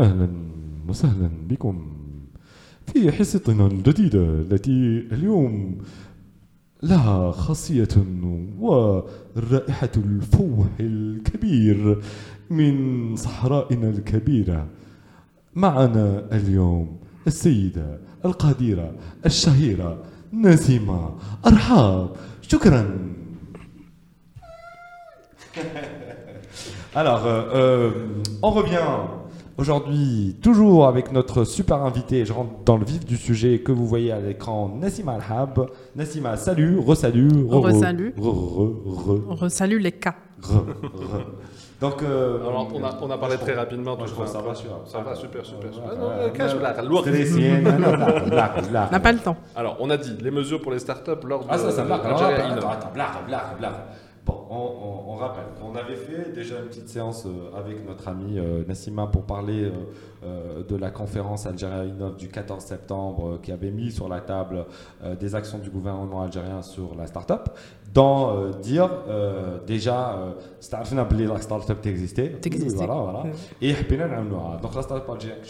أهلا وسهلا بكم. في حصتنا الجديدة التي اليوم لها خاصية ورائحة الفوح الكبير من صحرائنا الكبيرة. معنا اليوم السيدة القديرة الشهيرة نسيمة أرحاب. شكرا. Alors, euh, on revient. Aujourd'hui toujours avec notre super invité. Je rentre dans le vif du sujet que vous voyez à l'écran, Nassima Alhab. Nassima, salut, re-salut, re- Re-salut. re- re- re- On resalue les cas. re- re. Donc, euh, Alors, on a, on a parlé très rapidement. moi, je trouve ça. va, super. Ça va, super, super. Ah. On n'a pas le temps. Alors, on a dit les mesures pour les startups lors de Ah ça, ça blague. Innov. attends, attends, blague, blague, blague. Bon, on, rappelle, qu'on avait fait déjà une petite séance euh, avec notre ami euh, Nassima pour parler euh, de la conférence Algérie Innov du 14 septembre qui avait mis sur la table des actions du gouvernement algérien sur la start-up. Dans dire déjà, la start-up existait. Voilà, voilà. Et donc la start-up algérienne,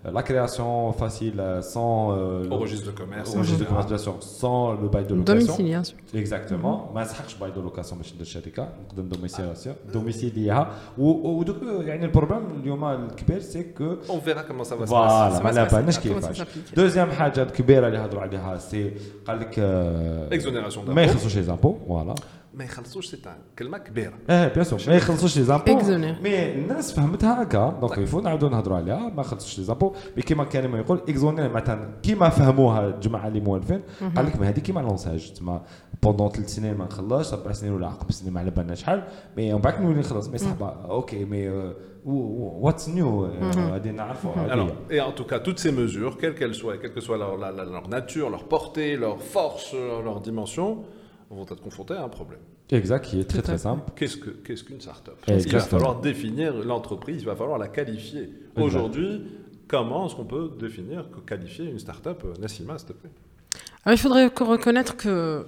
que حبينا نعملوها حبينا نمدوا لها euh, la création facile euh, sans euh, Au le- registre de commerce. au registre de commerce, bien sûr, sans le bail de location. Domiciliation. اكزاكتومون ما نسحقش باي دو لوكاسيون باش ندير شركه نقدر ندوميسيلاسيون دوميسيليها و- ودوك يعني البروبليم اليوم الكبير سي كو On verra comment ça va se passer. فوالا Ça ما va se على passer. بالناش Comment ça كيفاش s'applique دوزيام حاجه الكبيره اللي هضروا عليها سي قال لك آه، Exonération ما d'impôts. يخلصوش لي زامبو فوالا ما يخلصوش سي كلمه كبيره اه بيان سور ما يخلصوش لي زامبو Exonéré. مي الناس فهمتها هكا دونك يفو نعاودو نهضروا عليها ما خلصوش لي زامبو مي كيما كريم يقول اكزونير مثلا كيما فهموها الجماعه اللي موالفين قال لك ما هذه كيما لونساج تما بوندون ثلاث سنين ما نخلصش اربع سنين ولا عقب سنين ما على بالنا شحال مي ومن بعد نولي نخلص مي صحبه اوكي مي واتس نيو غادي نعرفوا Alors, هذه et en tout cas, toutes ces mesures, quelles qu'elles soient, quelle que soit leur, la- la- leur nature, leur portée, leur force, leur, leur dimension, vont être confrontées à un problème. exact qui est très très simple Qu'est-ce que qu'est-ce qu'une startup? Il va falloir définir l'entreprise, il va falloir la qualifier. Aujourd'hui, comment est-ce qu'on peut définir, qualifier une startup euh, Nassima, s'il te plaît? Alors, il faudrait reconnaître qu'il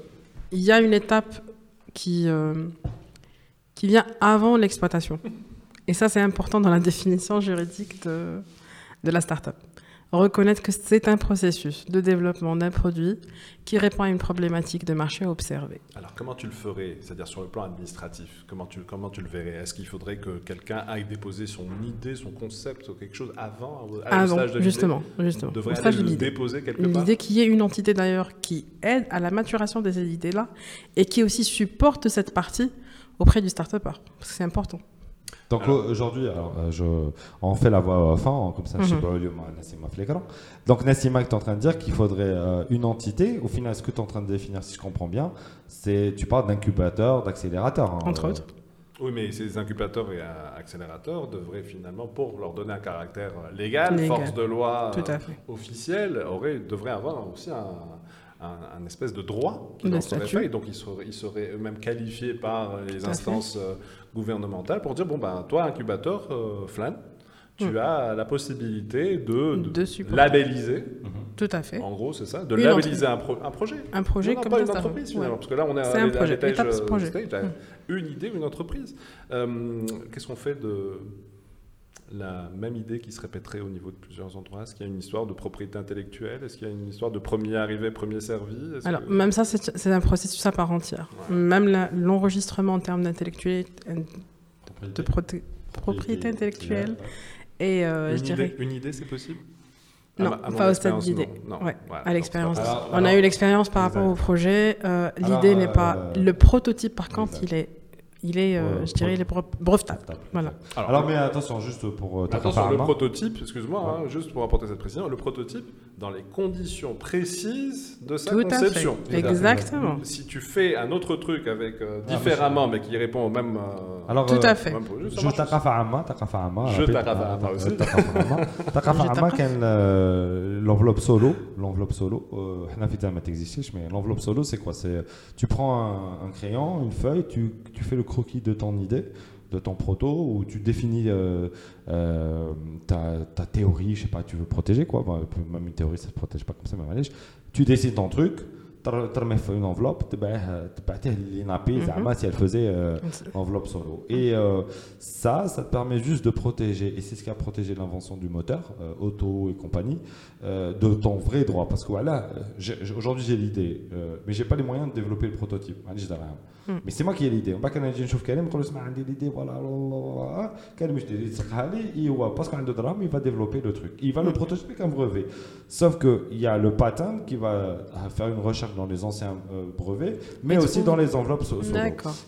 y a une étape qui, euh, qui vient avant l'exploitation. Et ça, c'est important dans la définition juridique de, de la start-up. Reconnaître que c'est un processus de développement d'un produit qui répond à une problématique de marché observée. Alors, comment tu le ferais C'est-à-dire sur le plan administratif, comment tu, comment tu le verrais? Est-ce qu'il faudrait que quelqu'un aille déposer son idée, son concept ou quelque chose avant, à Avant, stage de l'idée? justement, justement. On devrait aller le déposer quelque part? L'idée qu'il y ait une entité d'ailleurs qui aide à la maturation de ces idées-là et qui aussi supporte cette partie auprès du start-upper. Parce que c'est important. Donc aujourd'hui, alors, euh, je, on fait la voix off, hein, comme ça, je sais Mhm. pas au lieu de Nassima Flegrand. Donc Nassima, tu es en train de dire qu'il faudrait euh, une entité. Au final, ce que tu es en train de définir, si je comprends bien, c'est tu parles d'incubateur, d'accélérateur. hein, Entre euh, autres. Oui, mais ces incubateurs et euh, accélérateurs devraient finalement, pour leur donner un caractère légal, Légal. force de loi Tout à fait. officielle, auraient, devraient avoir aussi un, un, un espèce de droit qui leur serait fait. Et donc, ils seraient, ils seraient eux-mêmes qualifiés par les Tout instances gouvernementales pour dire bon, ben, toi, incubateur, euh, Flan, tu Mm. as la possibilité de, de labelliser, Tout à fait. en gros, c'est ça, de Une labelliser un, pro- un projet. Un projet Non, non, comme pas un une entreprise finalement, Ouais. parce que là on à un projet, euh, projet. stage. Mm. une idée, une entreprise. Euh, Qu'est-ce qu'on fait de la même idée qui se répéterait au niveau de plusieurs endroits Est-ce qu'il y a une histoire de propriété intellectuelle? Est-ce qu'il y a une histoire de premier arrivé, premier servi? Alors, que- même ça, c'est un processus à part entière. Ouais. Même l'enregistrement en termes d'intellectuel, de proté- propriété intellectuelle et, euh, une, je dirais, idée, une idée, c'est possible? Non, pas au stade d'idée. Ouais, voilà. à l'expérience. On a eu l'expérience par Exact. rapport au projet. euh, L'idée n'est euh, pas. Le prototype, par contre, exact. il est, il est euh, Ouais, je dirais, il est bre- brevetable. Voilà. Alors, Alors, mais attention, juste pour euh, Attention, le prototype, excuse-moi, hein, juste pour apporter cette précision, le prototype dans les conditions précises de sa Tout conception. À fait. Exactement. Si tu fais un autre truc avec euh, ah, différemment, mais qui répond au même. Euh, Alors, Tout à euh, fait. Même projet, je Taqafa'ama, Taqafa'ama. Je Taqafa'ama euh, aussi. Taqafa'ama, c'est euh, l'enveloppe solo. L'enveloppe solo, Hanafita n'existe mais l'enveloppe solo, c'est quoi? C'est tu prends un, un, crayon, une feuille, tu, tu fais le croquis de ton idée de ton proto où tu définis euh, euh, ta, ta théorie je sais pas tu veux protéger quoi? Même une théorie ça se protège pas comme ça mais allez, tu dessines ton truc ترميه في une enveloppe تبعيه تبعتيه للينابي زعما si elle faisait euh, enveloppe solo et euh, ça ça te permet juste de protéger et c'est ce qui a protégé l'invention du moteur euh, auto et compagnie euh, de ton vrai droit parce que voilà aujourd'hui j'ai l'idée euh, mais j'ai pas les moyens de développer le prototype Hmm. Mais c'est moi qui ai l'idée. On va quand je trouve Karim, quand j'ai l'idée, voilà, Karim, je dis, parce qu'il a de drame, il va développer le truc. Il va le hmm. prototyper comme brevet. Sauf qu'il y a le patent qui va faire une recherche dans les anciens euh, brevets, mais aussi dans les enveloppes so solo.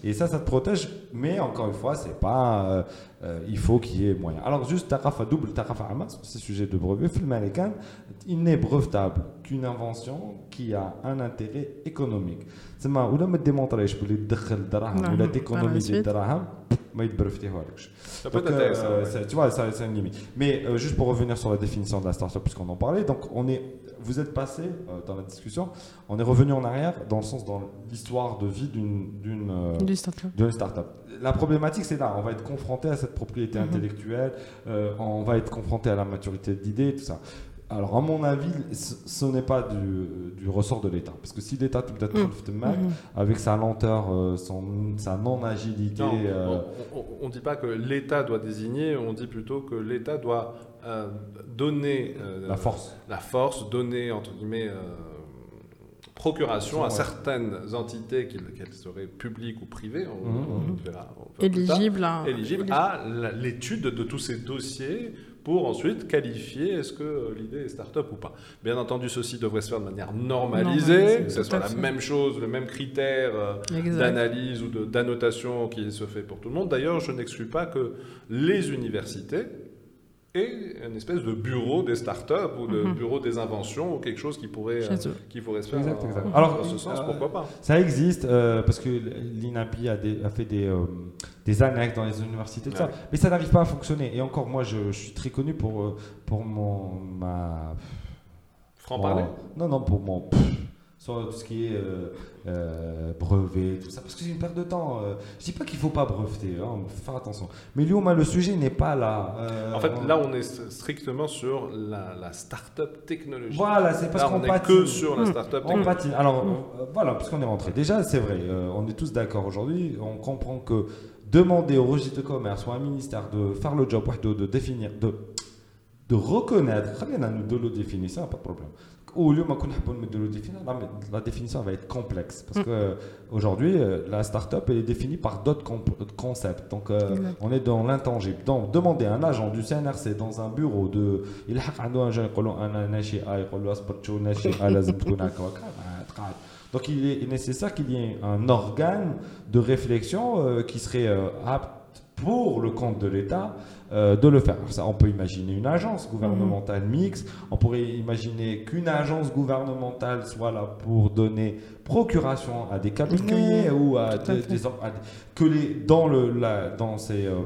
Et ça, ça te protège, mais encore une fois, c'est pas. Euh, euh, il faut qu'il y ait moyen. Alors, juste tarafa double, tarafa amas, c'est sujet de brevet, film américain, il n'est brevetable qu'une invention qui a un intérêt économique. C'est ma, ou là, me démontrer, je peux les dirham, ou la d'économiser dirham. Ça peut donc. Tu vois, c'est une limite. Mais juste pour revenir sur la définition de la startup, puisqu'on en parlait, donc on est vous êtes passé euh, dans la discussion on est revenu en arrière dans le sens dans l'histoire de vie d'une d'une euh, startup. startup la problématique c'est là on va être confronté à cette propriété mhm. intellectuelle on va être confronté à la maturité d'idées tout ça alors, à mon avis, ce n'est pas du, ressort de l'État. Parce que si l'État tout peut être mmh. avec sa lenteur, euh, son, sa non-agilité. Euh, on ne dit pas que l'État doit désigner, on dit plutôt que l'État doit euh, donner. la force. La force, donner, entre guillemets. procuration à certaines entités, qu'elles seraient publiques ou privées, on, mmh. verra, éligibles à l'étude de tous ces dossiers pour ensuite qualifier est-ce que l'idée est start-up ou pas. Bien entendu, ceci devrait se faire de manière normalisée, que ce soit la même chose, le même critère euh, d'analyse ou d'annotation qui se fait pour tout le monde. D'ailleurs, je n'exclus pas que les universités aient une espèce de bureau des start-up ou de mhm. bureau des inventions ou quelque chose qui pourrait, euh, qui pourrait se faire exact, Alors, dans ce sens, pourquoi pas Ça existe euh, parce que l'INAPI a, a, fait des des annexes dans les universités, tout ça. Mais ça n'arrive pas à fonctionner. Et encore, moi, je, suis très connu pour, euh, pour mon. Ma... Franc-parler? Non, non, pour mon. Sur tout ce qui est euh, euh, brevet, tout ça, parce que c'est une perte de temps. je dis pas qu'il faut pas breveter, hein, faut faire attention. Mais lui, le sujet n'est pas là. en fait, là, on est strictement sur la, la start-up technologique. Voilà, c'est parce qu'on patine. que sur la start-up On patine. Alors, voilà, parce qu'on est rentré. Déjà, c'est vrai, on est tous d'accord aujourd'hui, on comprend que demander au registre de commerce ou à un ministère de faire le job, de, de définir, de, de reconnaître, de le définir, ça, pas de problème. Au lieu de le définir, la définition va être complexe parce mm. que aujourd'hui, euh, la start-up est définie par d'autres concepts. Donc, euh, on est dans l'intangible. Donc, demander à un agent du CNRC dans un bureau de. Il a un agent donc il est nécessaire qu'il y ait un organe de réflexion euh, qui serait euh, apte pour le compte de l'État euh, de le faire. Ça, on peut imaginer une agence gouvernementale mhm. mixte, on pourrait imaginer qu'une agence gouvernementale soit là pour donner procuration à des cabinets ou à, des, que les dans le la, dans ces euh,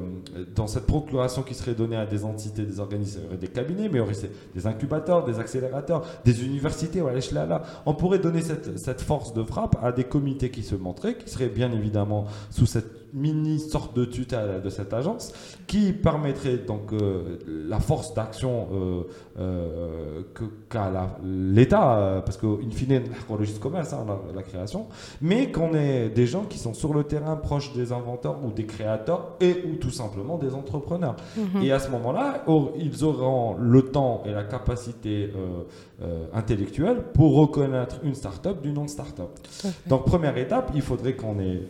dans cette procuration qui serait donnée à des entités, des organismes, des cabinets, mais aurait des incubateurs, des accélérateurs, des universités, voilà, là, là. On pourrait donner cette, cette force de frappe à des comités qui se montraient, qui seraient bien évidemment sous cette mini sorte de tutelle de cette agence, qui permettrait donc euh, la force d'action euh, euh, qu'a l'État, parce qu'in fine, registre commerce, hein, la, création, mais qu'on ait des gens qui sont sur le terrain proches des inventeurs ou des créateurs et ou tout simplement des entrepreneurs. Mhm. Et à ce moment-là, ils auront le temps et la capacité intellectuelle pour reconnaître une start-up du non-start-up. Donc première étape, il faudrait qu'on ait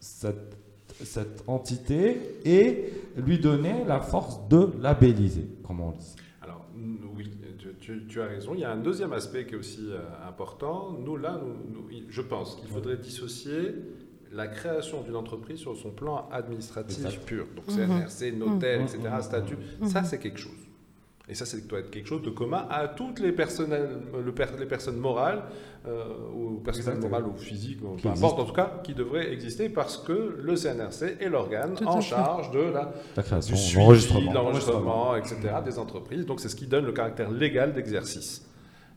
cette cette entité et lui donner la force de labelliser, comme on dit. Alors, oui, tu, as raison. Il y a un deuxième aspect qui est aussi euh, important. Nous, là, je pense qu'il faudrait dissocier la création d'une entreprise sur son plan administratif pur. Donc, CNRC, mhm. notaire, etc., mhm. statut, ça, c'est quelque chose. Et ça, ça doit être quelque chose de commun à toutes les personnes, les personnes morales, euh, ou personnes morales ou physiques, peu importe en tout cas, qui devraient exister parce que le CNRC est l'organe en charge de la, la création, l'enregistrement, etc. des entreprises. Donc c'est ce qui donne le caractère légal d'exercice.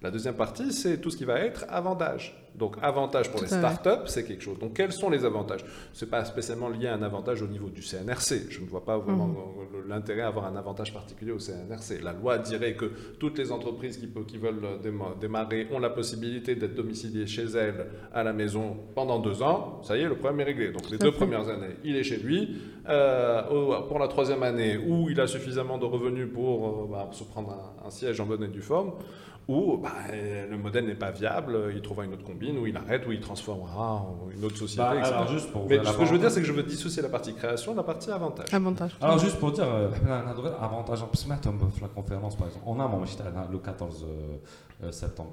La deuxième partie, c'est tout ce qui va être avantage. Donc, avantage pour les startups, c'est quelque chose. Donc, quels sont les avantages? Ce n'est pas spécialement lié à un avantage au niveau du CNRC. Je ne vois pas vraiment Mhm. l'intérêt à avoir un avantage particulier au CNRC. La loi dirait que toutes les entreprises qui, veulent euh, déma- démarrer ont la possibilité d'être domiciliées chez elles à la maison pendant deux ans. Ça y est, le problème est réglé. Donc, les deux fait. premières années, il est chez lui. Euh, pour la troisième année, où il a suffisamment de revenus pour euh, bah, se prendre un, un siège en bonne et due forme, ou bah, le modèle n'est pas viable, il trouvera une autre combine, où il arrête, où il transformera une autre société. Bah, Mais ce que je veux dire, c'est que je veux dissocier la partie création de la partie avantage. Avantage. Alors juste pour dire, euh, avantage, la conférence par exemple, on a le 14 euh, euh, septembre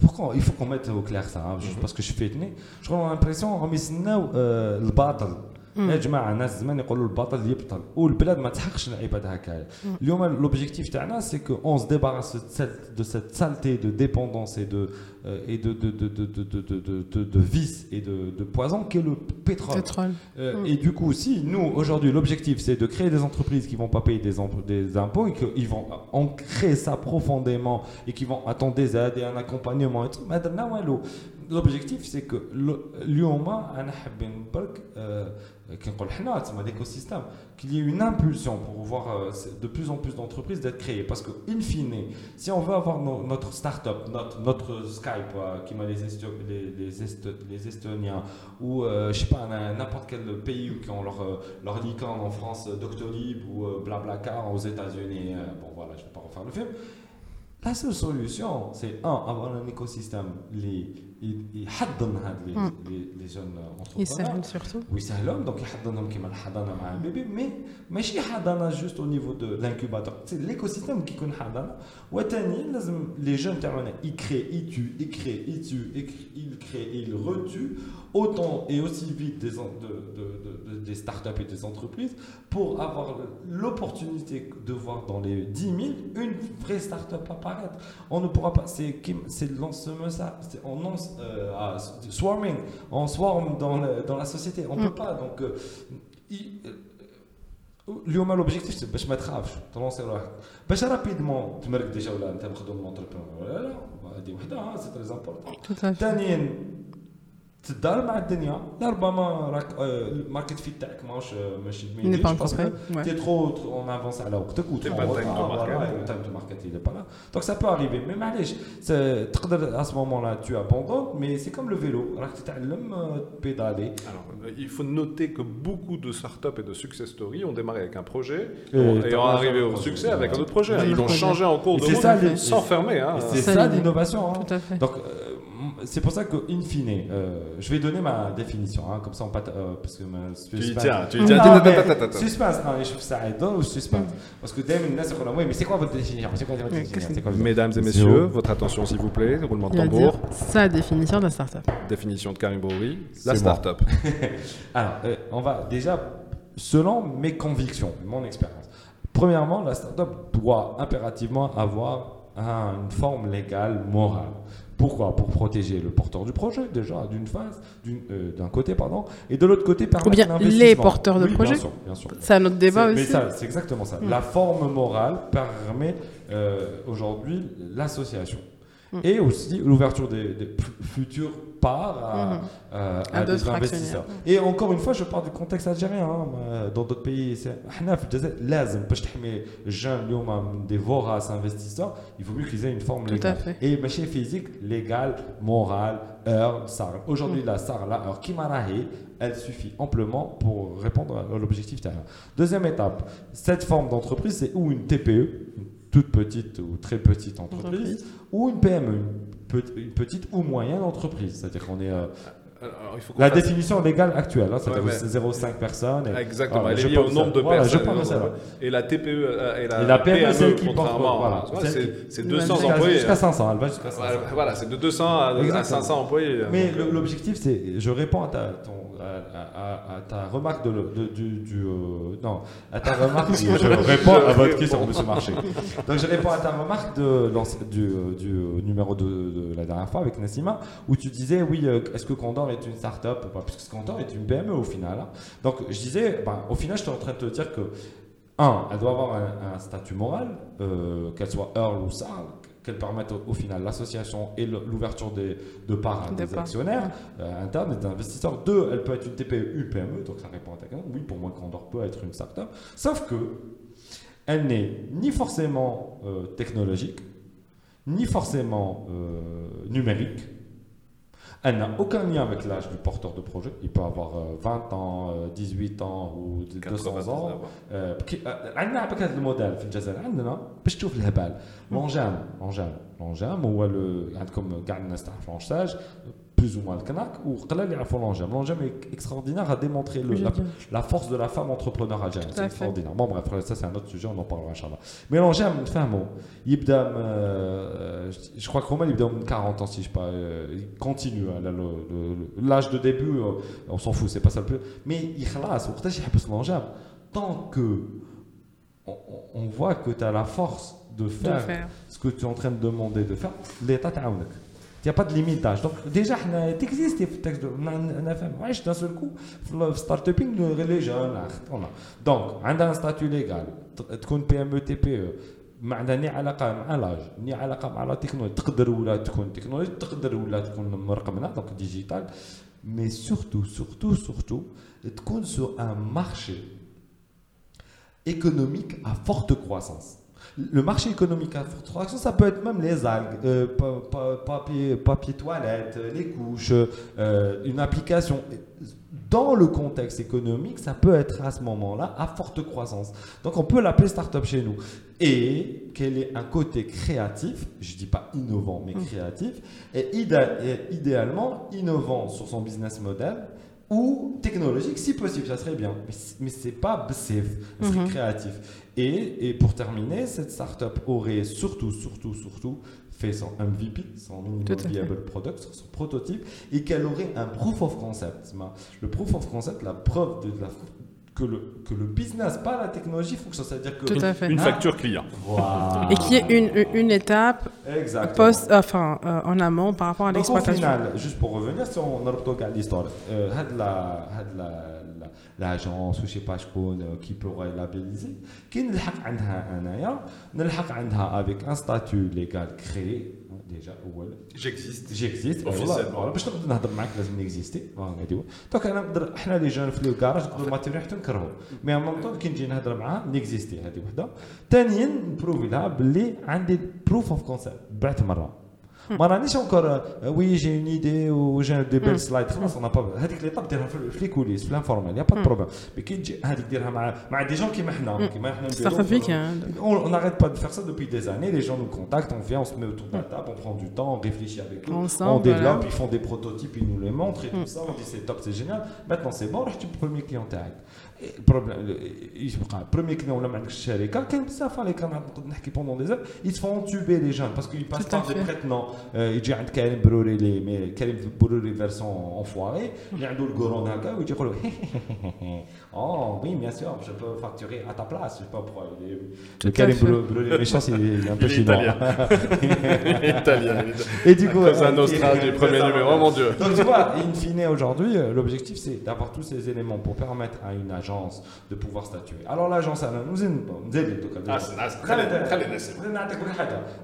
pourquoi il faut qu'on mette au clair ça, hein, mhm. parce que je suis fétiné, j'ai l'impression qu'on met le battle. يا جماعه الناس زمان يقولوا الباطل يبطل والبلاد ما تحقش العباد هكايا اليوم لوبجيكتيف تاعنا سي كو اون se débarrasse de cette- de cette saleté de dépendance et de euh, et de de de de de de de de- de- de vice et de de poison qu'est le pétrole Pétrole. euh, Mm. Et du coup, si nous, aujourd'hui, l'objectif, c'est de créer des entreprises qui vont pas payer des, imp- des impôts et qu'ils vont ancrer ça profondément et qui vont attendre des aides et un accompagnement et tout, ما درنا والو. l'objectif, c'est que le- qu'il y ait une impulsion pour voir euh, de plus en plus d'entreprises d'être créées. Parce que, in fine, si on veut avoir notre start-up, notre, Skype, euh, qui m'a les, Estoniens, ou euh, je sais pas, n'importe quel pays qui ont leur, leur licorne en France, Doctolib ou euh, Blablacar aux États-Unis, bon voilà, je vais pas refaire le film. La seule solution, c'est un, avoir un écosystème, les يحضن هاد les, Mm. les, les jeunes entrepreneurs يسهل surtout. ويسهلهم دونك يحضنهم كيما الحضانه مع البيبي مي ماشي حضانه جوست او نيفو دو لانكوباتور سي ليكوسيستيم كي يكون حضانه وثانيا لازم لي جون تاعنا يكري يتو يكري يتو il crée et il retue autant et aussi vite des, en- de, de, de- de- des startups et des entreprises pour avoir l'opportunité de voir dans les 10 000 une vraie startup apparaître. On ne pourra pas, c'est Kim- c'est de l'ensemble ça, c'est- on lance euh, ah, swarming, on swarm dans, le- dans la société, on ne Mm. peut pas. Donc, euh, il- euh, اليوم l'objectif c'est باش ما تخافش تلونسي روحك باش رابيدمون تمرك ديجا ولا انت مخدوم لونتربرونور ولا لا هذه وحده سي تري امبورطون Tout à fait. ثانيا تتضارب مع الدنيا لربما راك الماركت فيت تاعك ماهوش ماشي ميديش تي ترو اون افونس على وقتك و تايم تو ماركت il est pas là. Donc ça peut arriver. Mais معليش à ce moment là tu abandonnes mais c'est comme le vélo. راك تتعلم pédaler alors euh, il faut noter que beaucoup de startups et de success stories ont démarré avec un projet et ont arrivé au succès avec un autre projet. ils l'ont changé en cours de route sans fermer hein. c'est ça l'innovation donc c'est pour ça qu'in fine, euh, je vais donner ma définition, hein, comme ça on pas. Euh, parce que suspense. Tu tiens, tiens. Suspense, je trouve ça aidant ou suspense. Parce que Damien, là, c'est oui, mais c'est quoi votre définition? C'est quoi votre définition? Mesdames et messieurs, votre attention s'il vous plaît, roulement de tambour. Sa définition de la start-up. Définition de Karim Bowie, la start-up. Bon. Alors, euh, on va déjà, selon mes convictions, mon expérience. Premièrement, la start-up doit impérativement avoir une forme légale, morale. Pourquoi? Pour protéger le porteur du projet, déjà, d'une phase, euh, d'un côté, pardon, et de l'autre côté, permettre bien l'investissement. les porteurs de Oui, projet. Bien sûr, bien sûr. C'est un autre débat aussi. Mais ça, c'est exactement ça. Mm. La forme morale permet euh, aujourd'hui l'association. Mm. Et aussi l'ouverture des, des fu- futures parts à, Mhm. euh, À à des d'autres investisseurs. actionnaires. Et encore une fois, je parle du contexte algérien. hein. Euh, Dans d'autres pays, c'est- حنا في الجزائر لازم باش تحمي الجان اليوم من des voraces investisseurs, il vaut mieux qu'ils aient une forme Tout à légale. fait. Et ماشي physique, légale, morale, heure, SAR. Aujourd'hui, la SAR, la heure, qui elle suffit amplement pour répondre à l'objectif derrière. Deuxième étape, cette forme d'entreprise, c'est ou une TPE, une toute petite ou très petite entreprise, Entreprise. ou une PME, une, pe- une petite ou moyenne entreprise. C'est-à-dire qu'on est... euh, Alors, il faut la fasse- définition légale actuelle, hein, c'est-à-dire Ouais, mais- 0,5 personnes. et- Exactement, Voilà, elle je est liée au nombre de ça. Voilà, personnes. je parle de ça, ouais. Et la TPE euh, et la, Et la PME, c'est celle qui contrairement, à- c'est- qui- c'est Ouais, 200 Jusqu'à- employés. Jusqu'à hein. 500, elle va jusqu'à 500. Voilà, c'est de 200 à, à Exactement. 500 employés. Mais le- l'objectif, c'est, je réponds à ta, ton- à, à- ta remarque de, du, du, euh, non, à ta remarque, je réponds à votre question, Monsieur Marché. Donc je réponds à ta remarque de, du, euh, du euh, numéro de, de la dernière fois avec Nassima, où tu disais, oui, euh, est-ce que Condor est une start-up pas? Puisque Condor est une PME au final. hein. Donc je disais, ben, au final, je suis en train de te dire que un, elle doit avoir un, un statut moral, euh, qu'elle soit Earl ou SAR, qu'elles permettent au, final l'association et l'ouverture de parts à des, actionnaires euh, internes et des investisseurs. Deux, elle peut être une TPE, une PME, donc ça répond à ta question. Oui, pour moi, Condor peut être une start-up. Sauf que elle n'est ni forcément euh, technologique, ni forcément euh, numérique. Elle n'a aucun lien avec l'âge du porteur de projet. Il peut avoir euh, 20 ans, euh, 18 ans ou 200 ans. Euh, elle n'a pas le modèle. Pour voir le l'hebal. L'enjambe, لونجام لونجام لونجام هو عندكم كاع الناس تعرف لونجاج plus ou moins le Kanak, ou Qalal Yafou Langem. Langem est extraordinaire à démontrer le, la, la, force de la femme entrepreneur algérienne. C'est extraordinaire. Bon, bref, ça c'est un autre sujet, on en parlera, Inch'Allah. Mais Langem, il euh, je crois qu'au moins il a 40 ans, si je sais pas, euh, il continue. Hein, l'âge de début, euh, on s'en fout, c'est pas ça le plus. Mais il khlas, ou il Langem, tant que on, on voit que tu as la force de faire, de faire, ce que tu es en train de demander de faire, l'État t'a il n'y a pas de limitage. Donc, déjà, tu existes في التكست انا فاهم عايش d'un seul coup في ستارت ابينغ غير لي جون دونك عندها ان ستاتيو ليغال تكون بي ام او تي بي ما عندها ني علاقه مع لاج ني علاقه مع لا تكنولوجي تقدر ولا تكون تكنولوجي تقدر ولا تكون مرقمنه دونك ديجيتال مي سورتو سورتو سورتو تكون سو ان مارشي économique à forte croissance le marché économique à forte croissance, ça peut être même les algues, euh, papier, papier toilette, les couches, euh, une application. Dans le contexte économique, ça peut être à ce moment-là à forte croissance. Donc on peut l'appeler start-up chez nous. Et qu'elle ait un côté créatif, je ne dis pas innovant, mais mmh. créatif, et, et idéalement innovant sur son business model, ou technologique, si possible, ça serait bien. Mais, ce n'est pas safe, c'est mhm. créatif. Et, et, pour terminer, cette startup aurait surtout, surtout, surtout fait son MVP, son minimum viable product, son prototype, et qu'elle aurait un proof of concept. Le proof of concept, la preuve de la que le, que le business, pas la technologie, fonctionne. C'est-à-dire que. Une, facture client. Et qui est une, une étape post, enfin, euh, en amont par rapport à l'exploitation. Au final, juste pour revenir, si on a l'histoire, euh, la, l'agence ou je sais pas euh, qui pourrait labelliser, qui نلحق عندها انايا نلحق عندها avec un statut légal créé ديجا اول جيكزيست جيكزيست فوالا باش نقدر نهضر معاك لازم نيكزيستي هادي هو. دونك أنا نقدر حنا لي جون في لو كاراج نقدر الماتيريال حتى نكرهو. مي ان ميم كي نجي نهضر معاه نيكزيستي هذه وحده. ثانيا نبروفي لها باللي عندي بروف اوف كونسيبت بعت مرة. ما رانيش اونكور وي جي اون ايدي وجي دي بيل سلايد خلاص انا با هذيك ليطاب ديرها في لي كوليس في لانفورمال يا با بروبليم مي كي تجي هذيك ديرها مع مع دي جون كيما حنا كيما حنا on n'arrête pas de faire ça depuis des années les gens nous contactent on vient on se met autour de la table on prend du temps on réfléchit avec eux on développe ils font des prototypes ils nous les montrent et tout ça on dit c'est top c'est génial maintenant c'est bon رحت premier client تاعك البروبليم يبقى البروميي كليون ولا ما عندكش الشركه كاين بزاف اللي كنقعد نحكي بوندون دي زير يتفون توبي لي جون باسكو يباس باغ دي بريتنون يجي عند كريم بروري لي مي كريم بروري فيرسون اونفواري اللي عنده الكورون هكا ويجي يقول Oh oui, bien sûr, je peux facturer à ta place. Je peux le Karim Méchant, c'est un peu chinois. Italien. Et du coup. C'est un euh, Nostra du premier numéro, mon Dieu. Donc tu vois, in fine, aujourd'hui, euh, l'objectif, c'est d'avoir tous ces éléments pour permettre à une agence de pouvoir statuer. Alors l'agence, elle nous aide.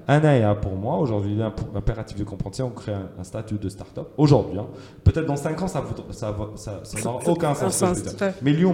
Un pour moi, aujourd'hui, l'impératif de comprendre, c'est on crée un statut de start-up. Aujourd'hui, hein. peut-être dans 5 ans, ça n'aura aucun sens. Mais Lyon,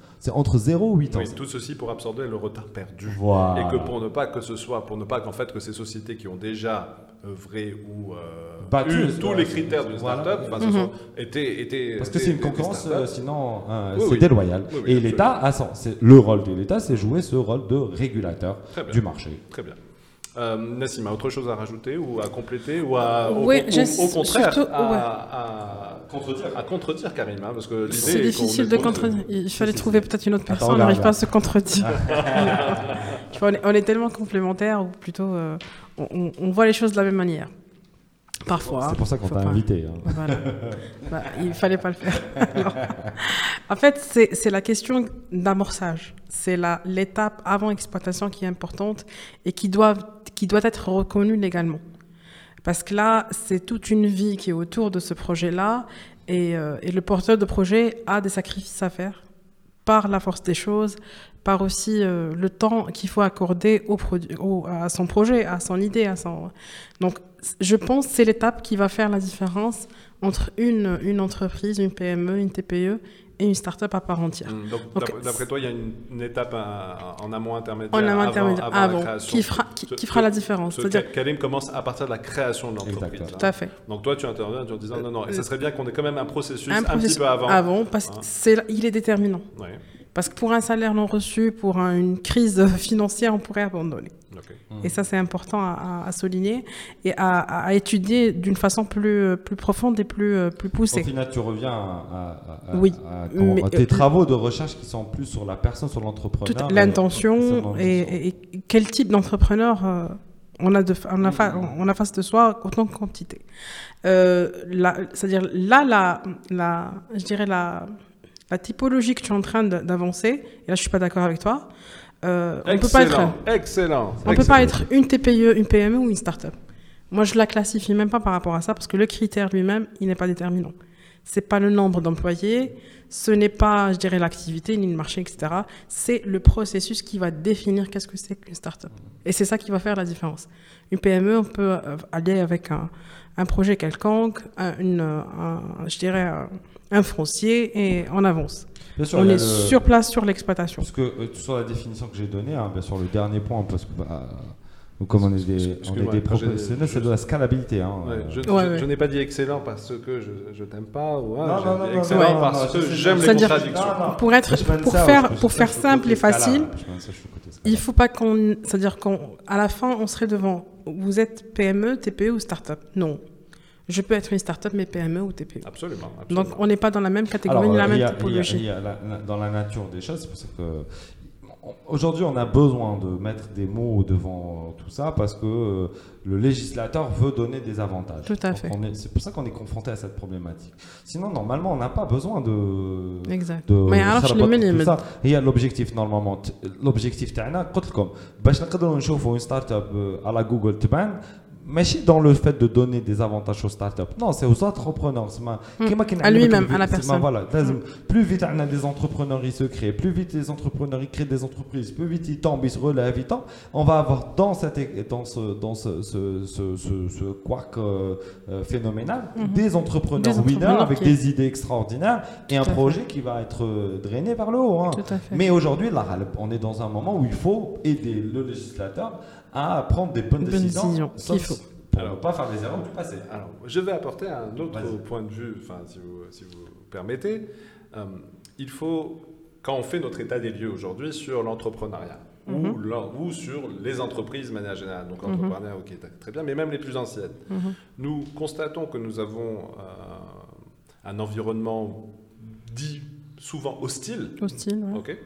c'est entre 0 et 8 ans. Oui, tout ceci pour absorber le retard perdu. Voilà. Et que pour ne pas que ce soit, pour ne pas qu'en fait que ces sociétés qui ont déjà œuvré ou euh, eu tous les critères d'une startup voilà. bah, mm -hmm. étaient, étaient, Parce que c'est une concurrence, euh, sinon euh, oui, c'est oui. déloyal. Oui, et l'État a le rôle de l'État, c'est jouer ce rôle de régulateur du marché. Très bien. Euh, Nassima, autre chose à rajouter ou à compléter ou à, au, contraire à, contredire. à contredire Karim parce que c'est difficile de contredire. Il fallait trouver peut-être une autre personne, on n'arrive pas à se contredire. on, est, tellement complémentaires ou plutôt euh, on, voit les choses de la même manière. Parfois. C'est pour ça qu'on faut t'a pas. invité. hein. Voilà. Bah, il fallait pas le faire. Alors, en fait, c'est c'est la question d'amorçage. C'est la- l'étape avant exploitation qui est importante et qui doit, qui doit être reconnue légalement. Parce que là, c'est toute une vie qui est autour de ce projet-là et, euh, et le porteur de projet a des sacrifices à faire par la force des choses, par aussi euh, le temps qu'il faut accorder à son projet, à son idée. Donc, je pense que c'est l'étape qui va faire la différence entre une entreprise, une PME, une TPE et une start-up à part entière. Hum, Donc, Donc, d'après- toi, il y a une, une étape à- en amont intermédiaire, En amont avant, intermédiaire, avant la avant, création. qui fera, qui, Ce- qui fera la différence. ce C'est-à-dire, Karim commence à partir de la création de l'entreprise. Hein. tout à fait. Donc toi, tu interviens en disant non, non, et ça serait bien qu'on ait quand même un processus un, Un petit peu avant. parce que Hein. est déterminant. Ouais, Parce que pour un salaire non reçu, pour un- une crise financière, on pourrait abandonner. ok. Et ça, c'est important à, souligner et à, étudier d'une façon plus, plus profonde et plus, euh, plus Au poussée. final, tu reviens à, à- à- Oui, à- comment- mais, à tes euh, travaux de recherche qui sont plus sur la personne, sur l'entrepreneur. L'intention et, et- et quel type d'entrepreneur euh, on, a de, on, a fa- on a face de soi autant que quantité. Euh, C'est-à-dire là, la, la, je dirais la, la typologie que tu es en train d'avancer, et là je suis pas d'accord avec toi, euh, on peut pas être, Excellent, excellent. on peut pas être une TPE, une PME ou une start-up. Moi, je la classifie même pas par rapport à ça parce que le critère lui-même, il n'est pas déterminant. C'est pas le nombre d'employés, ce n'est pas, je dirais, l'activité ni le marché, etc. C'est le processus qui va définir qu'est-ce que c'est qu'une start-up. Et c'est ça qui va faire la différence. Une PME, on peut euh, aller avec un, un projet quelconque, un, une, un- je dirais, un, foncier et on avance. Bien sûr, on est le- sur place sur l'exploitation. Parce que euh, sur la définition que j'ai donnée, hein, bien sûr, le dernier point, parce que bah, nous, comme on est des, on est des professionnels, c'est de la scalabilité. Hein, Ouais, euh, je, Ouais, je- ouais. je n'ai pas dit excellent parce que je, je t'aime pas. ou, Non, j'ai non, dit non, non, excellent parce que j'aime les contradictions. Non, non. Pour, être, pour ça, faire, pour faire simple et facile, ça. Il faut pas qu'on, c'est-à-dire qu'à la fin, on serait devant. Vous êtes PME, TPE ou start-up? Non Je peux être une start-up, mais PME ou TPE. Absolument. absolument. Donc, on n'est pas dans la même catégorie, Alors, ni la euh, même il y a- il y a- typologie. il y a la- la- dans la nature des choses, c'est pour ça que on- aujourd'hui on a besoin de mettre des mots devant euh, tout ça parce que euh, le législateur veut donner des avantages. Tout à Donc, fait. on est- C'est pour ça qu'on est confronté à cette problématique. Sinon, normalement, on n'a pas besoin de. Exact. de ما يعرفش خربط المينيمم. tout ça. هي l'objectif normalement ت- l'objectif تاعنا قلت لكم باش نقدروا نشوفوا une start-up euh, à la Google تبان mais dans le fait de donner des avantages aux startups. Non, c'est aux entrepreneurs. Mm. À lui-même, à la personne. Voilà. Mm. Plus vite on a des entrepreneurs, ils se créent. Plus vite les entrepreneurs, ils créent des entreprises. Plus vite ils tombent, ils se relèvent, ils. On va avoir dans, cette, dans ce, dans ce, ce, ce, quark euh, euh, phénoménal mm-hmm. des entrepreneurs, des entrepreneurs winners avec des idées extraordinaires et un projet qui va être euh, drainé par le haut. Hein. Mais aujourd'hui, on est dans un moment où il faut aider le législateur à prendre des bonnes Bonnes décisions, décisions, sauf qu'il faut. pour Alors. pas faire les erreurs du passé. Alors, je vais apporter un autre point de vue, enfin, si vous, si vous permettez. Euh, il faut, quand on fait notre état des lieux aujourd'hui sur l'entrepreneuriat, ou, ou sur les entreprises de manière générale, donc l'entrepreneuriat, ok, très bien, mais même les plus anciennes, Mhm. nous constatons que nous avons euh, un environnement dit souvent hostile, Hostile, ouais. ok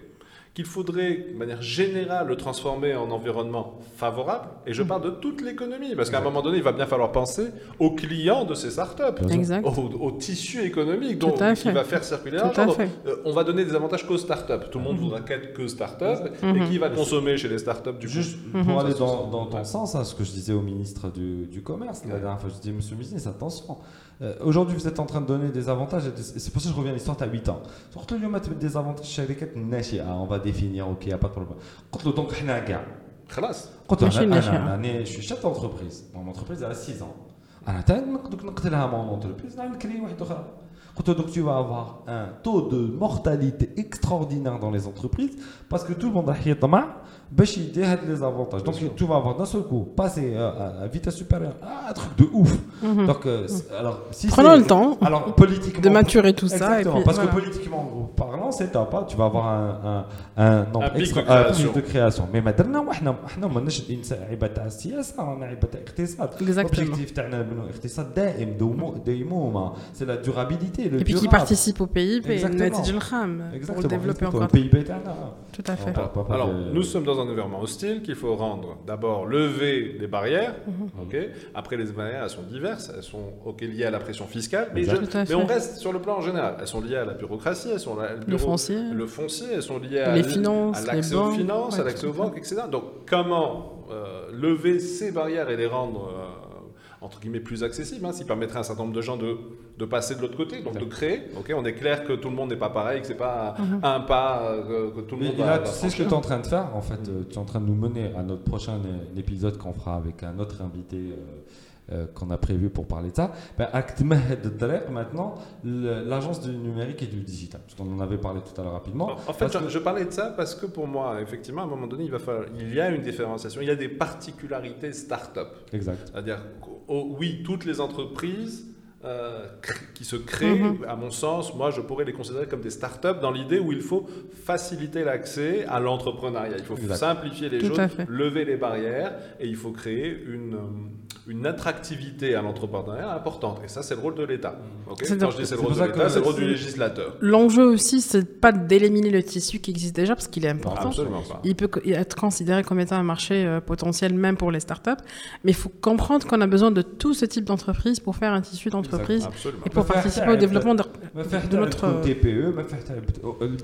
qu'il faudrait, de manière générale, le transformer en environnement favorable. Et je parle de toute l'économie, parce qu'à un moment donné, il va bien falloir penser aux clients de ces startups, au, au tissu économique dont, qui va faire circuler Tout l'argent. à Donc, fait. euh, on va donner des avantages qu'aux startups. Tout le monde voudra qu'être que startup. Et Mhm. qui va consommer chez les startups du coup Juste pour aller Ça, dans, ton ouais. sens, hein, ce que je disais au ministre du, du Commerce la dernière fois, je disais, Monsieur le ministre, attention. Euh, Aujourd'hui, vous êtes en train de donner des avantages, et des- et c'est pour ça que je reviens à l'histoire, tu as 8 ans. Surtout, il y a des avantages chez les on va définir, ok, il n'y a pas de problème. قلت له donc, حنا كاع خلاص. قلت له ماشي انا الناشئة. انا راني شو شات انتربريز مون انتربريز على 6 ans انا تا نقدر نقتلها مون انتربريز نعمل كري واحده اخرى قلت له donc tu vas avoir un taux de mortalité extraordinaire dans les entreprises parce que tout le monde راح يطمع باش يدي هاد les avantages donc sûr. tu vas avoir d'un seul coup passer euh, à, à vitesse supérieure ah, un truc de ouf Mhm. donc euh, c'est- alors si Prenons c'est- le temps alors politiquement de maturer tout ça. Et Exactement, puis, parce voilà. que politiquement parlant, c'est top. hein. Tu vas avoir un, un, un nombre Un pic de extra- création. pic de création. Mais maintenant, احنا احنا ماناش عيبه تاع السياسه رانا عيبه تاع اقتصاد. Exactement. L'objectif تاعنا بنو اقتصاد دائم دومو- ديمومه. C'est la durabilité. stabilité. Le Et puis qui durable. participe au PIB, Exactement. Natij el-Kham, pour le Exactement, développer exactement. encore. Le PIB تاعنا. Tout à fait. On parle pas- pas Alors, de- nous sommes dans un environnement hostile qu'il faut rendre d'abord lever des barrières. Mhm. Après, les barrières, elles sont diverses. Elles sont liées à la pression fiscale. Mais, je- on reste sur le plan en général. Elles sont liées à la bureaucratie, elles sont Le bureau- foncier. le foncier, elles sont liées à, Les l- finances, à les l'accès aux finances, Ouais, à l'accès aux banques, etc. Donc, comment euh, lever ces barrières et les rendre euh, entre guillemets plus accessibles, hein, qui permettrait à un certain nombre de gens de, de passer de l'autre côté, donc de créer. Ok, on est clair que tout le monde n'est pas pareil, que c'est pas Mhm. un pas euh, que, tout le Mais monde là, va, tu va sais ce que tu es en train de faire En fait, euh, tu es en train de nous mener à notre prochain é- épisode qu'on fera avec un autre invité euh, euh, qu'on a prévu pour parler de ça. Drek, maintenant, l'agence du numérique et du digital. Parce qu'on en avait parlé tout à l'heure rapidement. En fait, je, que- je parlais de ça parce que pour moi, effectivement, à un moment donné, il, va falloir, il y a une différenciation, il y a des particularités start-up. Exact. C'est-à-dire, oh, oui, toutes les entreprises euh, qui se créent, Mhm. à mon sens, moi, je pourrais les considérer comme des start-up dans l'idée où il faut faciliter l'accès à l'entrepreneuriat. Il faut Exact. simplifier les Tout choses, lever les barrières et il faut créer une, euh, une attractivité à l'entrepreneuriat importante. Et ça, c'est le rôle de l'État. Mm. Okay c'est le rôle de c'est le rôle du législateur. L'enjeu aussi, c'est pas d'éliminer le tissu qui existe déjà, parce qu'il est important. Il peut être considéré comme étant un marché euh, potentiel, même pour les startups. Mais il faut comprendre qu'on a besoin de tout ce type d'entreprise pour faire un tissu d'entreprise et pour participer au développement de, de notre... TPE, euh,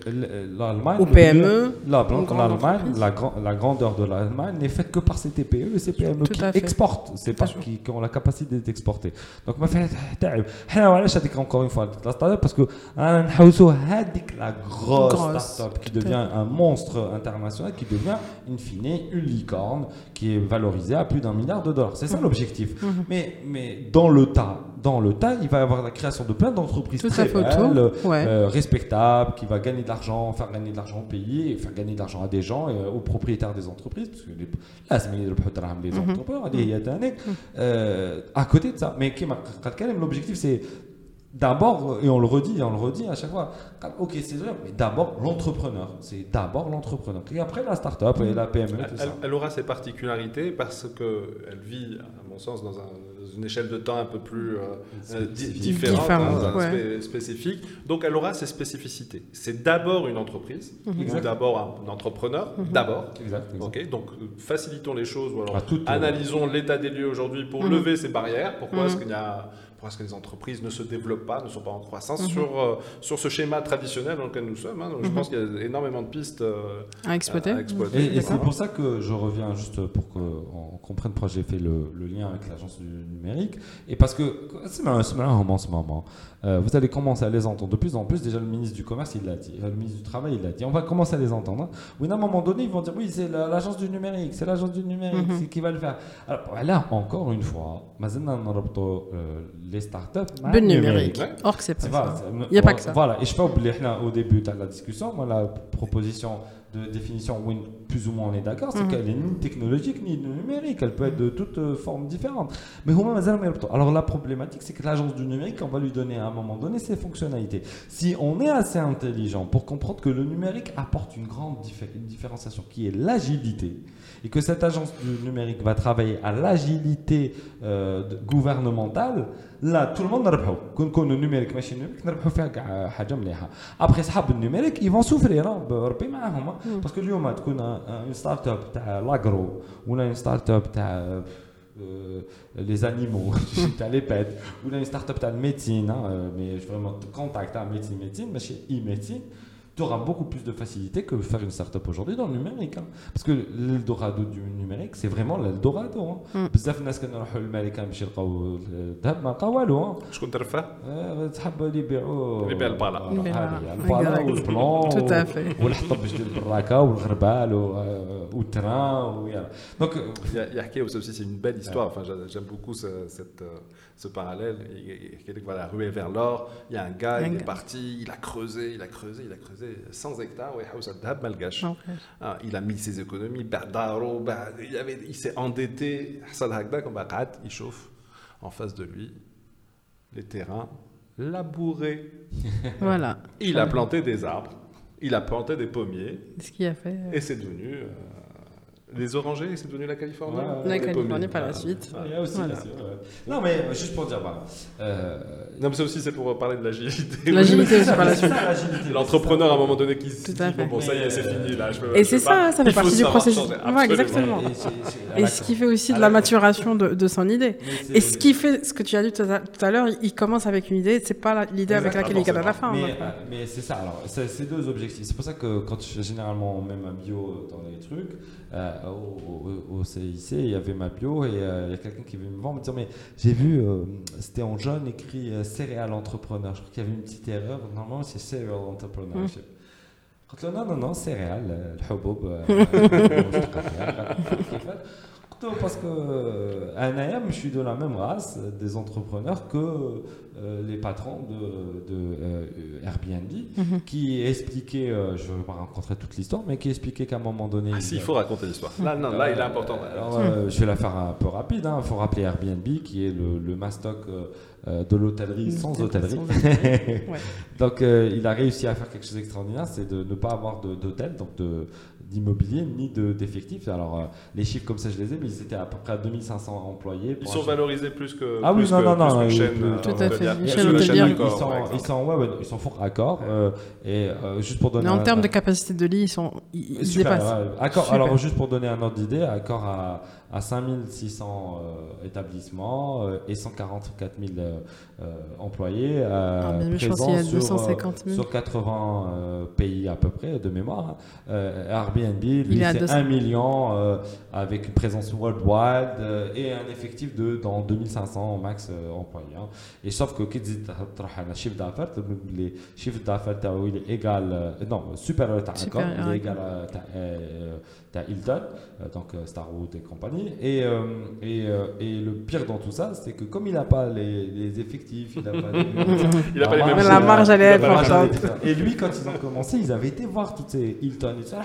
euh, l'Allemagne... Au PME. L'Allemagne, la grandeur de l'Allemagne n'est faite que par ces TPE et ces PME qui exportent. C'est pas qui, qui ont la capacité d'exporter. Donc, ما فيه تعب. حنا وعلاش هذيك encore une fois la start-up parce que انا نحوسوا هذيك la grosse Grosse, start-up qui tout à devient un monstre international qui devient in fine une licorne qui est valorisée à plus d'un milliard de dollars. C'est ça l'objectif. Mhm. Mais, mais dans le tas, dans le tas, il va y avoir la création de plein d'entreprises très belles, euh, euh, respectables, qui va gagner de l'argent, faire gagner de l'argent au pays, faire gagner de l'argent à des gens, et, euh, aux propriétaires des entreprises, parce que les, les entrepreneurs, il y a des années, à côté de ça. Mais l'objectif, c'est d'abord, et on le redit, on le redit à chaque fois, ok, c'est vrai, mais d'abord l'entrepreneur. C'est d'abord l'entrepreneur. Et après la start-up et la PME. Elle, elle aura ses particularités parce qu'elle vit, à mon sens, dans un une échelle de temps un peu plus euh, euh, différente, Différente, hein, ouais. spé- spécifique. Donc elle aura ses spécificités. C'est d'abord une entreprise, ou Exact. d'abord un entrepreneur, Mhm. d'abord. Exact, exact. Ok, donc euh, facilitons les choses ou alors analysons l'état des lieux aujourd'hui pour Mhm. lever ces barrières. Pourquoi? Mhm. est-ce qu'il y a pourquoi est-ce que les entreprises ne se développent pas, ne sont pas en croissance Mhm. sur, euh, sur ce schéma traditionnel dans lequel nous sommes hein. Donc, Je Mhm. pense qu'il y a énormément de pistes euh, à exploiter. à exploiter. Et, c'est pour ça que je reviens juste pour qu'on comprenne pourquoi j'ai fait le, le lien avec l'agence du numérique. Et parce que c'est un c'est un en ce moment. Euh, vous allez commencer à les entendre de plus en plus. Déjà, le ministre du Commerce, il l'a dit. Le ministre du Travail, il l'a dit. On va commencer à les entendre. Hein. Oui, à un moment donné, ils vont dire oui, c'est l'agence du numérique, c'est l'agence du numérique mm -hmm. qui va le faire. Alors, bah, là, encore une fois, euh, les startups. Le bah, numérique. Or que c'est pas ça. Il n'y a pas oh, que ça. Voilà. Et je fais au début de la discussion, moi, la proposition de définition win plus ou moins on est d'accord, c'est mm-hmm. qu'elle est ni technologique ni numérique, elle peut être de toutes euh, formes différentes. Mais alors la problématique, c'est que l'agence du numérique, on va lui donner à un moment donné ses fonctionnalités. Si on est assez intelligent pour comprendre que le numérique apporte une grande différenciation qui est l'agilité, et que cette agence du numérique va travailler à l'agilité euh, gouvernementale, là tout le monde qu'on connaît le numérique machine numérique euh, après le numérique ils vont souffrir hein. bah, mm. parce que lui on a اون ستارت اب تاع لاغرو ولا اون ستارت اب تاع les animaux, تاع les pets, ou là une start-up تاع médecine, hein, euh, mais vraiment contact à médecine, médecine, mais chez e-médecine, tu auras beaucoup plus de facilité que faire une start-up aujourd'hui dans le numérique. hein. Parce que l'Eldorado du numérique, c'est vraiment l'Eldorado. hein. Mm. بزاف الناس كانوا للامريكان باش يلقاو الذهب ما لقاو والو hein. شكون ترفع آه، تحب اللي يبيعوا اللي يبيع البالا. آه، اللي يبيع هذه، البالا. البالا والبلون Tout à fait. والحطب باش ديال البراكه والغربال و- آه، والتران ويلا دونك Il y a- Yahké aussi, c'est une belle histoire. Enfin, j'a- j'aime beaucoup ce, cette, euh, ce parallèle. Il- il- il- Voilà, ruée vers l'or. Il y a un gars, Un il gars. est parti, il a creusé, il a creusé, il a creusé 100 hectares. Ah, il a mis ses économies. bah, il avait- il s'est endetté. Il chauffe. En face de lui, les terrains labourés. Voilà. Il a planté des arbres. Il a planté des pommiers. Ce qui a fait. euh, Et c'est devenu euh, Les orangers, c'est devenu la Californie Ouais, La Californie par la suite. Ah, il y a aussi, Voilà. bien sûr, ouais. Non, mais euh, juste pour dire. Euh, Non, mais ça aussi, c'est pour parler de l'agilité. L'agilité aussi par la suite. L'entrepreneur, à un moment donné, qui se Tout dit à fait. bon, bon, ça y est, c'est fini, là. Je peux, Et c'est pas. ça, ça fait partie du processus. Ouais, exactement. Et ce qui fait aussi de la- maturation de, de son idée. Et ce qui fait, ce que tu as dit tout à, l'heure, il- commence avec une idée, c'est pas l'idée avec laquelle il gagne à la fin. Mais, euh, mais c'est ça, alors, c'est deux objectifs. C'est pour ça que quand je, généralement met ma bio dans les trucs, euh, au, au- au CIC, il y avait ma bio et euh, il y a quelqu'un qui veut me voir me dire Mais j'ai vu, euh, c'était en jaune écrit euh, céréal entrepreneur. Je crois qu'il y avait une petite erreur. Normalement, c'est cereal entrepreneurship. قلت له non, non, non, céréales, euh, الحبوب parce que euh, à NAM, je suis de la même race des entrepreneurs que euh, les patrons de, euh, Airbnb mhm. qui expliquaient, je ne vais pas rencontrer toute l'histoire, mais qui expliquaient qu'à un moment donné. Ah, il faut raconter l'histoire. Là, non, là, il est important. Je vais la faire un peu rapide. Il faut rappeler Airbnb qui est le, mastoc de l'hôtellerie sans hôtellerie. Donc, il a réussi à faire quelque chose d'extraordinaire, c'est de ne pas avoir d'hôtel, donc de d'immobilier ni de d'effectifs. Alors, euh, les chiffres comme ça, je les ai, mais ils étaient à peu près à 2500 employés. Ils sont valorisés plus que. Ah oui, plus non, que- non, non, chaîne, euh, tout à fait. Ils sont, par ils exemple. sont, ouais, ouais, ils sont fort accords. euh, et euh, juste pour donner Mais en termes de capacité de lit, ils, sont, ils, ils Super, dépassent. ouais. Accord- Super. alors juste pour donner un ordre d'idée, Accor a, a 5600 euh, établissements euh, et 144 000 euh, euh, euh, employés euh, ah, présents sur, euh, 250 sur, 80 pays à peu près de mémoire. Hein. Airbnb, lui, c'est 1 million avec une présence worldwide et un effectif de dans 2500 max employés. Hein. Et sauf que qui dit un chiffre d'affaires, les chiffres d'affaires il est égal, non, supérieur à il est égal à tu as Hilton, euh, donc euh, Starwood et compagnie. Et, euh, et, et, le pire dans tout ça, c'est que comme il n'a pas les, effectifs, il n'a pas, les, il a La marge, elle est importante. Et lui, quand ils ont commencé, ils avaient été voir toutes ces Hilton et tout ça.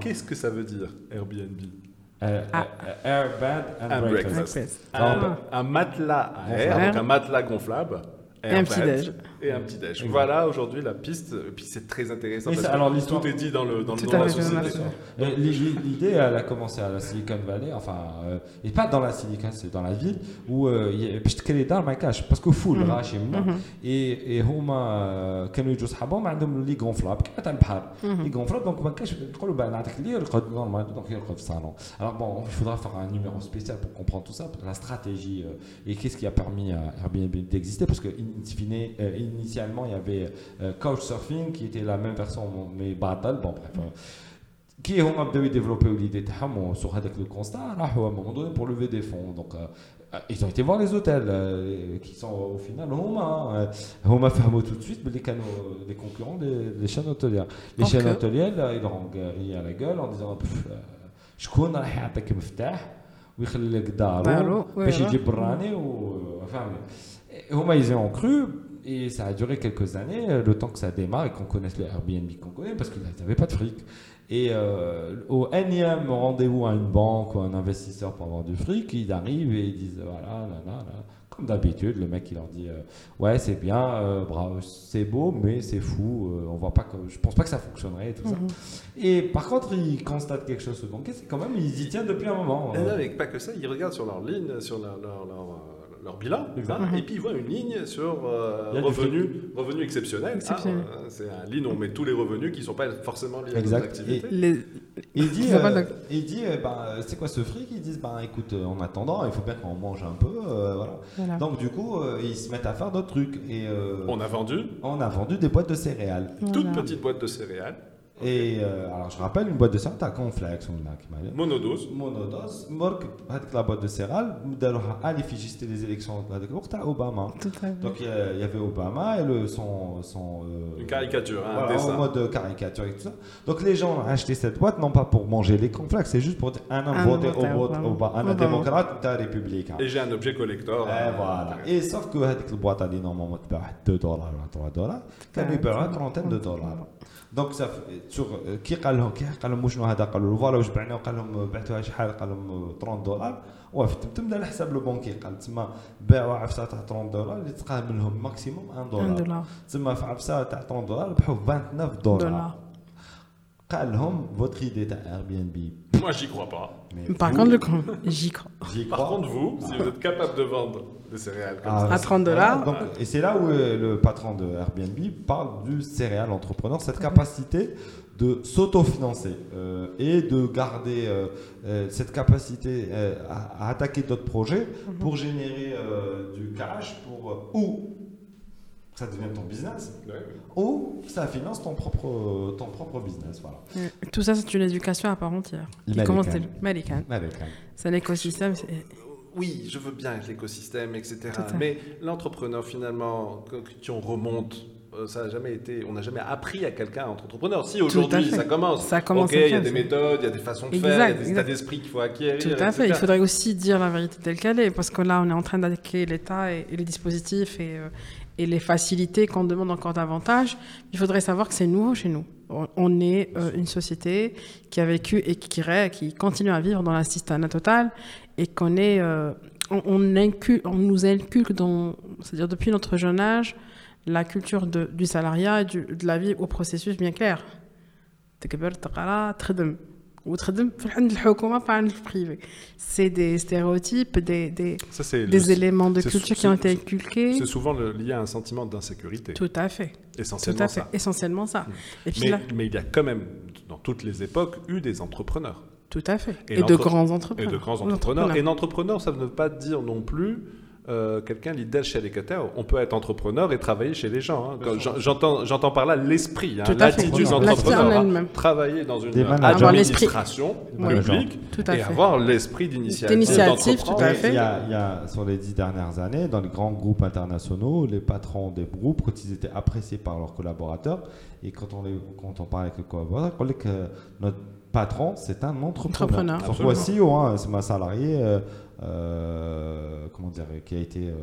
Qu'est-ce que ça veut dire, Airbnb? Euh, ah. and, breakfast. Ah. Un, un matelas à air, donc un matelas gonflable, Et un air petit bed, déj. Et un petit déj. Exact. Voilà aujourd'hui la piste. Et puis c'est très intéressant. Et parce ça, que alors, l'histoire- tout est dit dans le, dans le Tout nom à de la fait, société. tout à fait. Euh, l'i- L'idée, elle a commencé à la Silicon Valley, enfin, euh, et pas dans la Silicon, c'est dans la ville où euh, il y a- باش تكري دار ما كاش باسكو فول Mhm. راشي منا Mhm. اي اي هما آه، كانوا يجوا صحابهم عندهم لي غونفلاب كيما تاع البحر لي غونفلاب دونك ما كاش نقولوا بقى نعطيك اللي يرقد نورمال دونك يرقد في الصالون alors bon il faudra faire un numéro spécial pour comprendre tout ça la stratégie euh, et qu'est-ce qui a permis à Airbnb d'exister parce que in fine, euh, initialement il y avait euh, Couchsurfing qui était la même version mais battle bon bref euh, qui ont بداو يديفلوبيو l'idée تاعهم sur هذاك le constat راحوا à un moment donné pour lever des fonds donc euh, euh, ils ont été voir les hôtels euh, qui sont au final هما euh, هما فهموا tout de suite باللي كانوا des concurrents des, des chaînes hôtelières les Ok. chaînes hôtelières là, ils leur ont ri à la gueule en disant pff, euh, شكون راح يعطيك مفتاح ويخلي لك دارو دارو، باش voilà. يجيب براني وفهمني Omaïs ont cru, et ça a duré quelques années, euh, le temps que ça démarre et qu'on connaisse les Airbnb qu'on connaît, parce qu'ils n'avaient pas de fric. Et euh, au énième rendez-vous à une banque ou à un investisseur pour avoir du fric, ils arrivent et ils disent voilà, là, là, là. comme d'habitude, le mec il leur dit euh, ouais c'est bien, euh, c'est beau, mais c'est fou, euh, on voit pas que, je pense pas que ça fonctionnerait et tout ça. Mhm. Et par contre, ils constatent quelque chose ce banquier, c'est quand même ils y tiennent depuis un moment. Et non, mais pas que ça, ils regardent sur leur ligne, sur leur leur bilan, hein, et puis ils voient une ligne sur euh, revenus revenu exceptionnel. Exceptionnel. Ah, euh, c'est un ligne où on met tous les revenus qui ne sont pas forcément liés Exact. à nos activités. Les... Il dit, Ils ont pas euh, il dit euh, ben, euh, c'est quoi ce fric? Ils disent, ben, écoute, euh, en attendant, il faut bien qu'on mange un peu. euh, voilà. Voilà. Donc, du coup, euh, ils se mettent à faire d'autres trucs. Et euh, On a vendu on a vendu des boîtes de céréales. toute Voilà. petite boîte de céréales, Et euh, alors, je rappelle, une boîte de céréales, t'as Conflex, on a qui m'a dit. monodose. Monodos, Mork, avec la boîte de céréales, d'ailleurs, aller figister les élections avec le à Obama. Tout à fait. Donc, il y a- il y avait Obama et le, son. son euh, Une caricature, hein, un Voilà, dessin. en mode caricature et tout ça. Donc les gens ont acheté cette boîte non pas pour manger les cornflakes, c'est juste pour dire un homme Un voté voté au vote Obama. au bas, un Obama. démocrate ou un républicain. Et j'ai un objet collector. Et hein, voilà. Et sauf que هذيك البواط اللي normalement تباع 2 دولار ولا 3 دولار كانوا يبيعوها trentaine de dollars. دونك ça fait- sur كي قال لهم كي قال لهم شنو هذا قالوا له فوالا واش بعنا قال لهم بعتوها شحال قال لهم 30 دولار وقفت تبدا على حساب لو بونكي قال تما باعوا عفسه تاع 30 دولار اللي تلقاه منهم ماكسيموم 1 Un دولار. تما في عفسه تاع 30 دولار ربحوا 29 دولار votre idée Airbnb Moi, j'y crois pas. mais Par vous, contre, le con, j'y crois. j'y Par crois. contre, vous, si vous êtes capable de vendre des céréales comme Ah, ça, À 30 dollars. et c'est là où euh, le patron de Airbnb parle du céréal entrepreneur, cette capacité de s'autofinancer euh, et de garder euh, euh, cette capacité euh, à, à attaquer d'autres projets pour générer euh, du cash pour euh, ou ça devient ton business Ouais, ouais. ou ça finance ton propre ton propre business voilà. Tout ça, c'est une éducation à part entière. Hein. C'est un écosystème. c'est- Oui, je veux bien l'écosystème, etc. Mais l'entrepreneur, finalement, quand on remonte, euh, ça n'a jamais été, on n'a jamais appris à quelqu'un à être entrepreneur. Si aujourd'hui ça commence, Ça commence il y a des méthodes, il y a des façons de Exact, faire, il y a des états d'esprit qu'il faut acquérir. Tout à fait. Il faudrait aussi dire la vérité telle qu'elle est, parce que là, on est en train d'attaquer l'État et, et les dispositifs et, euh, et les facilités qu'on demande encore davantage. Il faudrait savoir que c'est nouveau chez nous. On, est euh, une société qui a vécu et qui, qui continue à vivre dans l'assistanat total et qu'on est, euh, on, nous inculque, c'est-à-dire depuis notre jeune âge, la culture du salariat et de la vie au processus bien clair. تكبر تقرا تخدم وتخدم في عند الحكومه pas عند البريفي c'est des stéréotypes des, des, Ça, c'est des le- éléments de c'est- culture qui ont c'est- été inculqués C'est souvent le- lié à un sentiment d'insécurité. tout à fait tout Essentiellement à fait ça. essentiellement ça et puis Mais, là mais il y a quand même, dans toutes les époques, eu des entrepreneurs. tout à fait Et et, de l'entre- grands Et entrepreneurs de grands entrepreneurs. Et l'entrepreneur, ça ne veut pas dire non plus euh, quelqu'un leader chez les Qatar. On peut être entrepreneur et travailler chez les gens. hein. J'entends, j'entends par là l'esprit, hein, l'attitude d'entrepreneur. Hein. Travailler dans une administration publique Tout à et fait. avoir l'esprit d'initiative. Tout à fait. Il y, a, il y a, sur les dix dernières années, dans les grands groupes internationaux, les patrons des groupes, quand ils étaient appréciés par leurs collaborateurs, et quand on, les, quand on parle avec les collaborateurs, on dit que notre patron, c'est un entrepreneur. Entrepreneur. CEO, hein, c'est ma salarié, euh, euh, comment dire, qui a été euh,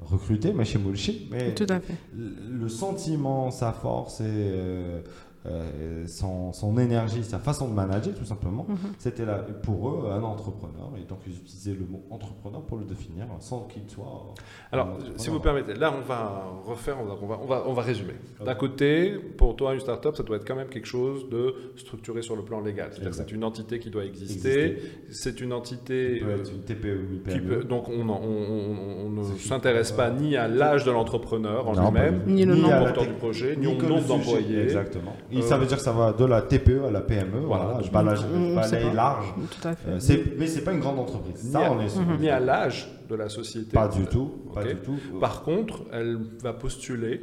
recruté, mais chez. Mais tout à fait le le sentiment, sa force et euh, euh, son, son énergie, sa façon de manager, tout simplement, Mhm. c'était là pour eux un entrepreneur. Et donc ils utilisaient le mot entrepreneur pour le définir sans qu'il soit. Alors, un entrepreneur. si vous permettez, là, on va refaire, on va, on va, on va, on va résumer. D'un côté, pour toi, une start-up, ça doit être quand même quelque chose de structuré sur le plan légal. C'est-à-dire que c'est une entité qui doit exister. Exister. C'est une entité Ça peut euh, être une TPE ou une qui PME. peut- donc on, en- on- on- on ne s'intéresse pas euh, ni à l'âge de l'entrepreneur en lui-même, Ni le à nombre porteur du projet, ni au nombre d'employés. Exactement. Et Euh, ça veut dire que ça va de la TPE à la PME. Voilà. Voilà, je balaye, je balaye pas. large. tout à fait Euh, c'est- mais c'est pas une grande entreprise. Ni Ça, à- on est sûr. ni à l'âge de la société. Pas du tout. Pas du tout. Par contre, elle va postuler.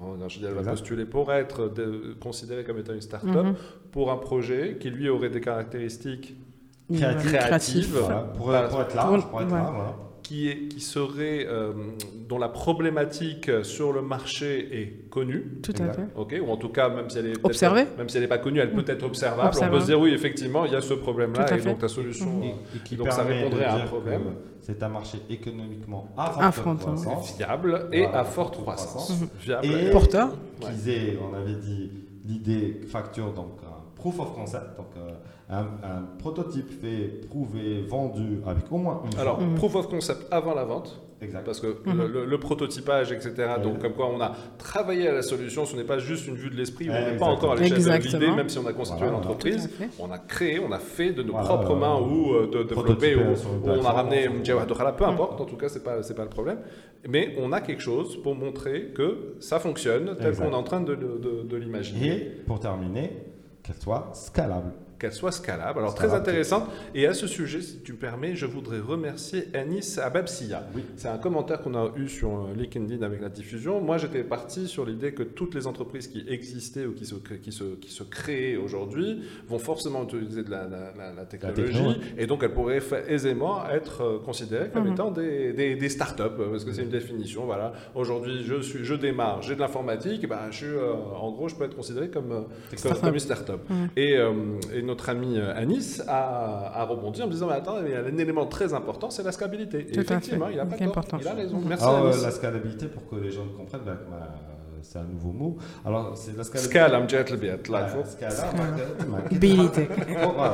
non, je dis elle va Exact. postuler pour être de- considérée comme étant une start-up Mhm. pour un projet qui lui aurait des caractéristiques Créatif. Créatif. Voilà, pour, pour être large, Pour- pour être ouais. large, voilà. Qui, est, qui serait euh, dont la problématique sur le marché est connue. tout à fait Ok, ou en tout cas, même si elle est peut-être- Observée. même si elle n'est pas connue, elle peut être observable. Observable. On peut se dire oui, effectivement, il y a ce problème-là, et fait. donc ta solution Et, euh, et qui donc ça répondrait à un problème. C'est un marché économiquement à forte croissance. fiable et Voilà, à forte croissance. Viable. Et Porteur. qu'ils aient, on avait dit, l'idée facture, donc un proof of concept, donc euh, un, un prototype fait, prouvé, vendu avec au moins une Alors. Mhm. proof of concept avant la vente, Exact. parce que Mhm. le, le- le prototypage, etc., donc comme quoi on a travaillé à la solution, ce n'est pas juste une vue de l'esprit, où on n'est pas encore à l'échelle de l'idée, même si on a constitué Voilà, l'entreprise. On a créé, on a fait de nos Voilà, propres euh, mains ou euh, de développer, prototypé ou, une on a ramené Dokhala, peu Mhm. importe, en tout cas, c'est pas, c'est pas le problème. Mais on a quelque chose pour montrer que ça fonctionne tel qu'on est en train de, de- de- de l'imaginer. Et pour terminer, qu'elle soit scalable. Qu'elle soit scalable. Alors très intéressante. Et à ce sujet, si tu me permets, je voudrais remercier Anis Ababsia. Oui. C'est un commentaire qu'on a eu sur euh, LinkedIn avec la diffusion. Moi, j'étais parti sur l'idée que toutes les entreprises qui existaient ou qui se, qui se, qui se créent aujourd'hui vont forcément utiliser de la, la- la- la technologie. Et donc, elles pourraient aisément être euh, considérées comme Mhm. étant des, des, des startups, euh, parce que c'est une définition. Voilà. Aujourd'hui, je, suis, je démarre, j'ai de l'informatique, ben, je suis, euh, en gros, je peux être considéré comme, comme, une startup. Mhm. Et, euh, et notre ami euh, Anis a, a rebondi en me disant Mais attends, il y a un élément très important, c'est la scalabilité. Et Tout à effectivement, fait. il a pas C'est tort. important. Il a raison. Merci Alors, euh, Anis. la scalabilité, pour que les gens comprennent, ben, ben, c'est un nouveau mot. Alors, c'est la scalabilité. Scale, I'm jet le biet, là, il faut. Scala, Scala. ben, Habilité. Oh, voilà.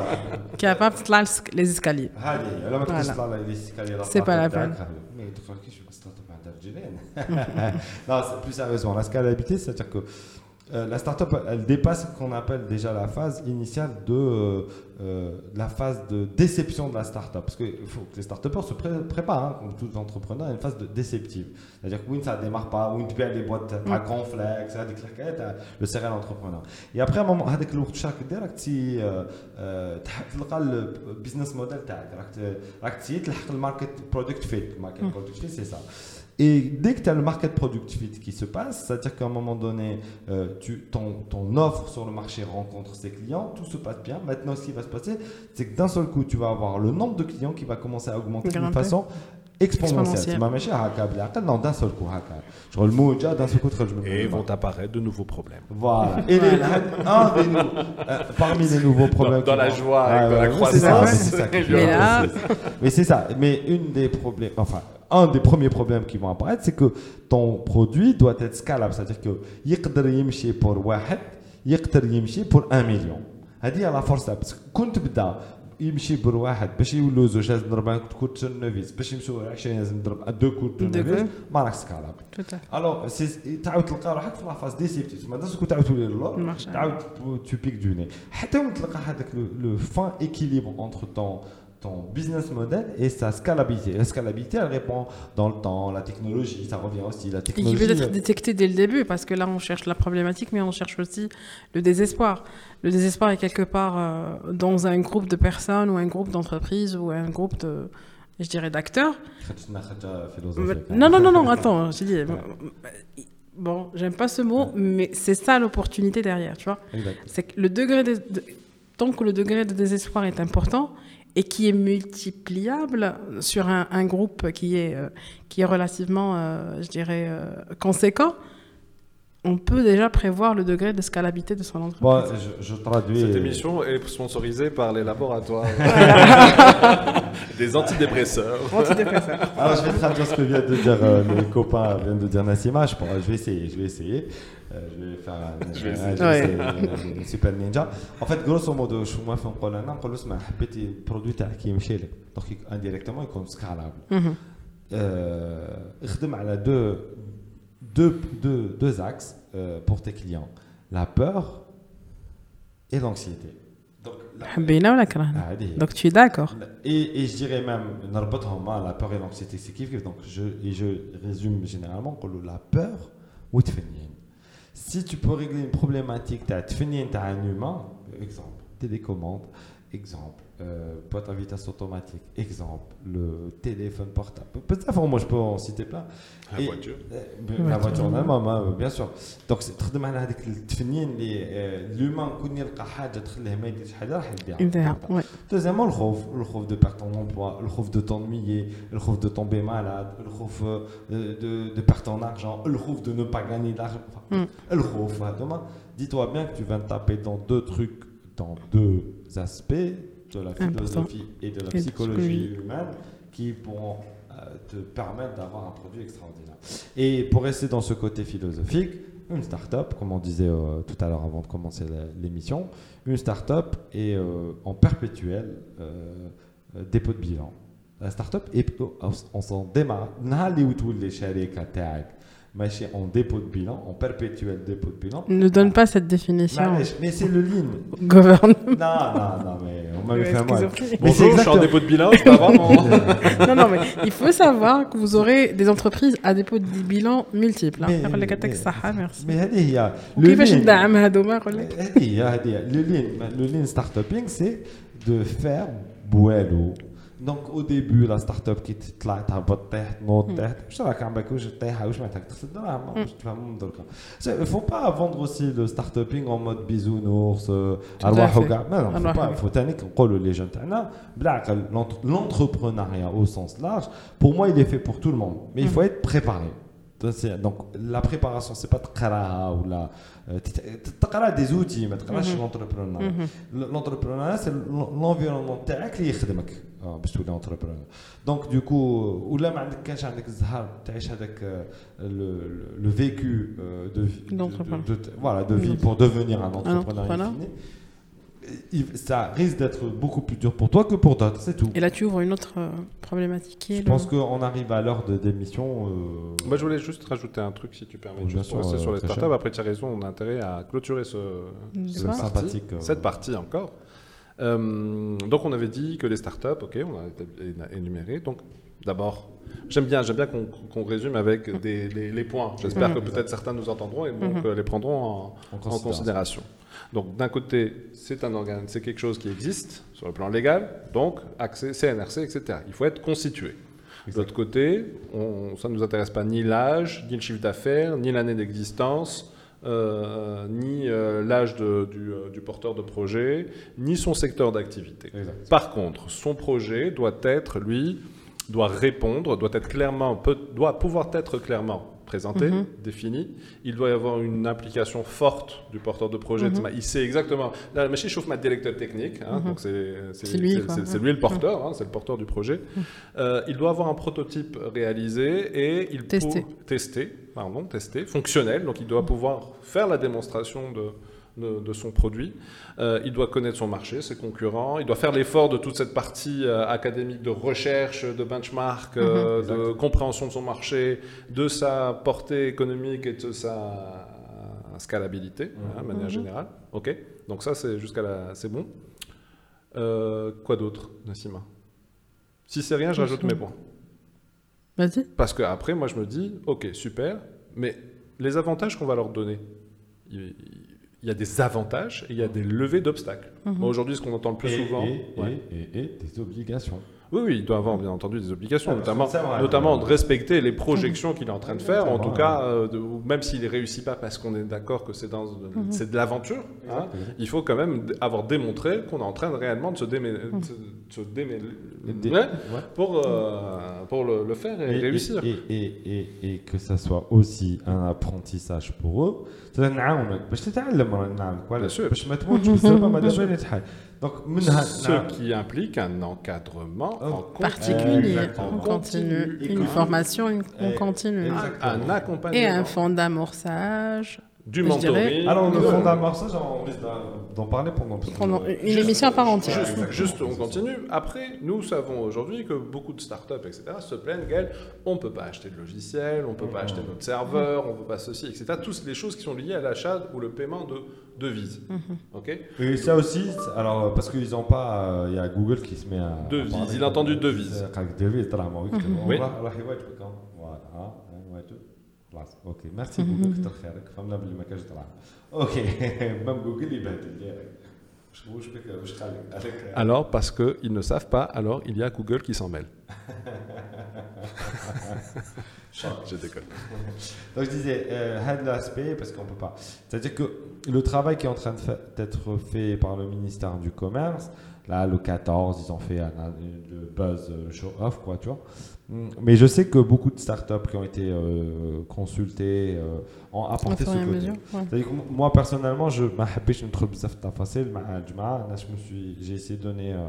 capable de تطلع لس- les escaliers هذه لما تقدرش Voilà. تطلع لي سكالي C'est pas la peine. mais دخل كي شو ستارت اب عندها رجلين non c'est plus sérieusement la scalabilité c'est à dire que la startup, elle dépasse ce qu'on appelle déjà la phase initiale de la phase de déception de la startup. Parce que les startupeurs se préparent, comme tous entrepreneurs, à une phase déceptive. C'est-à-dire que oui, ça ne démarre pas, oui, tu perds les boîtes à grand flex, à des claquettes, le serial entrepreneur. Et après, à un moment, avec le workshop, tu le business model, tu as le market product fit. Le market product fit, c'est ça. Et dès que tu as le market product fit qui se passe, c'est-à-dire qu'à un moment donné, euh, ton, offre sur le marché rencontre ses clients, tout se passe bien. Maintenant, ce qui va se passer, c'est que d'un seul coup, tu vas avoir le nombre de clients qui va commencer à augmenter d'une façon exponentielle. Non, d'un seul coup, Genre le mot déjà, d'un seul coup, Et vont apparaître de nouveaux problèmes. Voilà. Et les, un des nou, euh, parmi les nouveaux problèmes. Dans, dans la joie, ah euh, dans la croissance. C'est ça. Mais c'est ça. Mais une des problèmes, enfin, un des premiers problèmes qui vont apparaître, c'est que ton produit doit être scalable. C'est-à-dire que يقدر يمشي pour واحد يقدر يمشي pour un million. هذه هي لا فورس تاع بس كنت تبدا يمشي بر واحد باش يولوا زوج لازم نضرب كود تورنوفيس باش يمشوا 20 لازم نضرب دو كود تورنوفيس كود. ما راك سكالابل Tout à fait. الوغ سي تعاود تلقى روحك في لا فاز ديسيبتيف تسمى داز كنت تعاود تولي للور المارشي. تعاود tu piques du nez حتى وين تلقى هذاك le fin équilibre entre ton ton business model et sa scalabilité. La scalabilité, elle répond dans le temps, la technologie, ça revient aussi. La technologie, et qui peut être euh, détectée dès le début, parce que là, on cherche la problématique, mais on cherche aussi le désespoir. Le désespoir est quelque part euh, dans un groupe de personnes ou un groupe d'entreprises ou un groupe de, je dirais, d'acteurs. Non, non, non, non, attends, j'ai dit... Bon, j'aime pas ce mot, mais c'est ça l'opportunité derrière, tu vois. C'est que le degré de, tant que le degré de désespoir est important et qui est multipliable sur un, groupe qui est, euh, qui est relativement, euh, je dirais, euh, conséquent, on peut déjà prévoir le degré de scalabilité de son Bon, entreprise. je, je traduis. Cette émission est sponsorisée par les laboratoires des antidépresseurs. Alors, je vais traduire ce que vient de dire euh, les copains, viennent de dire Nassima. Je, pourrais- je vais essayer, je vais essayer. Euh, je vais faire un, Je vais un- essayer. je vais Ouais. essayer, euh, super ninja. En fait, grosso modo, je moi, نقول انا نقول له اسمع حبيتي البرودوي تاعك يمشي لك دونك انديريكتومون يكون سكالابل Mhm. euh, اخدم على deux, deux, axes euh, pour tes clients la peur et l'anxiété. Donc, la... Ah, Donc tu es d'accord. Et, je dirais même, la peur et l'anxiété, c'est kiff. Donc je, et je résume généralement la peur ou Si tu peux régler une problématique, tu as un humain, exemple, télécommande, exemple, euh, boîte à vitesse automatique, exemple, le téléphone portable. Peut-être, moi je peux en citer plein. La Et- voiture. Euh, La voiture en elle-même, hein, bien sûr. Donc c'est تخدم على هذيك التفنين اللي آه، l'humain كون يلقى حاجه تخليه ما يديرش حاجه راح يديرها. Idéal, ouais. Deuxièmement, le خوف, le خوف de perdre ton emploi, le خوف de t'ennuyer, le خوف de tomber malade, le خوف euh, de, de perdre ton argent, le خوف de ne pas gagner d'argent. Enfin, Le خوف, hein, demain, dis-toi bien que tu viens de taper dans deux trucs, dans deux aspects de la philosophie Important. et de la psychologie humaine qui pourront euh, te permettre d'avoir un produit extraordinaire. Et pour rester dans ce côté philosophique, une start-up, comme on disait euh, tout à l'heure avant de commencer l'émission, une start-up est euh, en perpétuel euh, euh dépôt de bilan. La start-up est euh, on s'en démarre, en dépôt de bilan, en perpétuel dépôt de bilan. Ne donne pas cette définition. Mais c'est le lean. Gouverne. Non, non, non, mais m'avait euh, fait un mal. Bonjour, je suis en dépôt de bilan, c'est pas vraiment. Hein. non, non, mais il faut savoir que vous aurez des entreprises à dépôt de bilan multiples. Hein. Mais, merci. Mais il y a le lien, le startuping, c'est de faire boulot دونك او ديبي لا ستارت اب كي تطلع تهبط طيح تنوض طيح واش راك عم باك واش طيحه واش معناتها تخسر دراهم واش تفهم من دركا فو با فوندر اوسي لو ستارت ابينغ اون مود بيزونورس ارواح fait. وكاع ما فو أرواح با وكاع. فو تاني نقولوا لي جون تاعنا بالعقل l'entrepreneuriat au sens large pour moi il est fait pour tout le monde mais il faut être préparé Donc, c'est- donc la préparation c'est pas تقراها ولا euh, تت- تقرا des outils ما تقراش l'entrepreneuriat l'entrepreneuriat c'est l'environnement تاعك اللي يخدمك آه، باش تولي entrepreneur donc du coup ولا ما عندك كانش عندك الزهر تعيش هذاك آه، le, le, le vécu euh, de vie de, D'entrepreneur. de- de- voilà de vie pour devenir un entrepreneur entrepreneur. in fine. il- ça risque d'être beaucoup plus dur pour toi que pour d'autres, c'est tout. Et là, tu ouvres une autre euh, problématique qui est Je le- pense qu'on arrive à l'heure de d'émission. euh, Moi, je voulais juste rajouter un truc, si tu permets, Oui, bien juste pour sûr, rester euh, sur les très startups. cher. Après, tu as raison, on a intérêt à clôturer ce, le cette débat. partie, sympathique, euh, cette partie encore. Euh, donc, on avait dit que les startups, ok, on a énuméré. Donc, d'abord, j'aime bien, j'aime bien qu'on qu'on résume avec des, les, les points. J'espère Mhm. que peut-être certains nous entendront et donc Mhm. euh, les prendront en, en en considération. considération. Donc d'un côté, c'est un organe, c'est quelque chose qui existe sur le plan légal, donc accès CNRC, etc. Il faut être constitué. De l'autre côté, on- ça ne nous intéresse pas ni l'âge, ni le chiffre d'affaires, ni l'année d'existence, euh, ni euh, l'âge du, euh, du porteur de projet, ni son secteur d'activité. Par contre, son projet doit être, lui, doit répondre, doit être clairement, peut- doit pouvoir être clairement présenté, Mhm. défini. Il doit y avoir une implication forte du porteur de projet. Mhm. Il sait exactement. Là, le chauffe ma directeur technique, hein, Mhm. donc c'est lui, le porteur, hein, c'est le porteur du projet. Euh, il doit avoir un prototype réalisé et il Testé. peut tester, pardon, testé, fonctionnel. Donc il doit pouvoir faire la démonstration de de, de son produit. Euh, il doit connaître son marché, ses concurrents. Il doit faire l'effort de toute cette partie euh, académique de recherche, de benchmark, euh, de compréhension de son marché, de sa portée économique et de sa scalabilité, hein, de manière Mhm. générale. Ok. Donc ça, c'est jusqu'à là, c'est bon. Quoi d'autre, Nassima? Si c'est rien, je rajoute mes points. Vas-y. Parce que après, moi, je me dis, ok, super, mais les avantages qu'on va leur donner, il y a des avantages et il y a des levées d'obstacles. Mhm. Aujourd'hui, ce qu'on entend le plus et, souvent, et, ouais. et, et, et des obligations. Oui, il doit avoir bien entendu des obligations, notamment, de respecter les projections mhm. qu'il est en train de faire, en tout cas, euh, même s'il ne réussit pas parce qu'on est d'accord que c'est mhm. de l'aventure, hein, il faut quand même avoir démontré qu'on est en train réellement de se, mhm. démêler, pour, euh, le, faire et, réussir. Et, que ça soit aussi un apprentissage pour eux. Ce qui implique un encadrement oh, en particulier, on continue, une, formation, en on continue, un accompagnement. Et un fonds d'amorçage du mentoring. Alors, on fond d'un morceau, on risque d'en parler pendant, pendant une émission à part entière. Juste, on continue. Après, nous savons aujourd'hui que beaucoup de startups, etc., se plaignent, Gaël, on ne peut pas acheter de logiciel, on ne peut pas mmh. acheter notre serveur, on ne peut pas ceci, etc. Toutes les choses qui sont liées à l'achat ou le paiement de devises. Mmh. ok? Et ça aussi, alors, parce qu'ils n'ont pas. Euh, il y a Google qui se met à. Devises, il a entendu devises. Euh, devises, mmh. voilà. خلاص اوكي ميرسي جوجل كتر خيرك فهمنا باللي ما كانش طلع اوكي مام جوجل يبهدل ديريكت واش واش بك واش خليك هذاك Alors, parce qu'ils ne savent pas, alors il y a Google qui s'en mêle. je déconne. Donc je disais, euh, l'aspect, parce qu'on peut pas. C'est-à-dire que le travail qui est en train d'être fait par le ministère du Commerce, là, le 14, ils ont fait un, le buzz euh, show-off, quoi, tu vois. Mm, mais je sais que beaucoup de startups qui ont été euh, consultées euh, ont apporté ce côté. Ouais. que moi, personnellement, je m'appelle une trouve facile, je me suis, j'ai essayé de donner. Euh,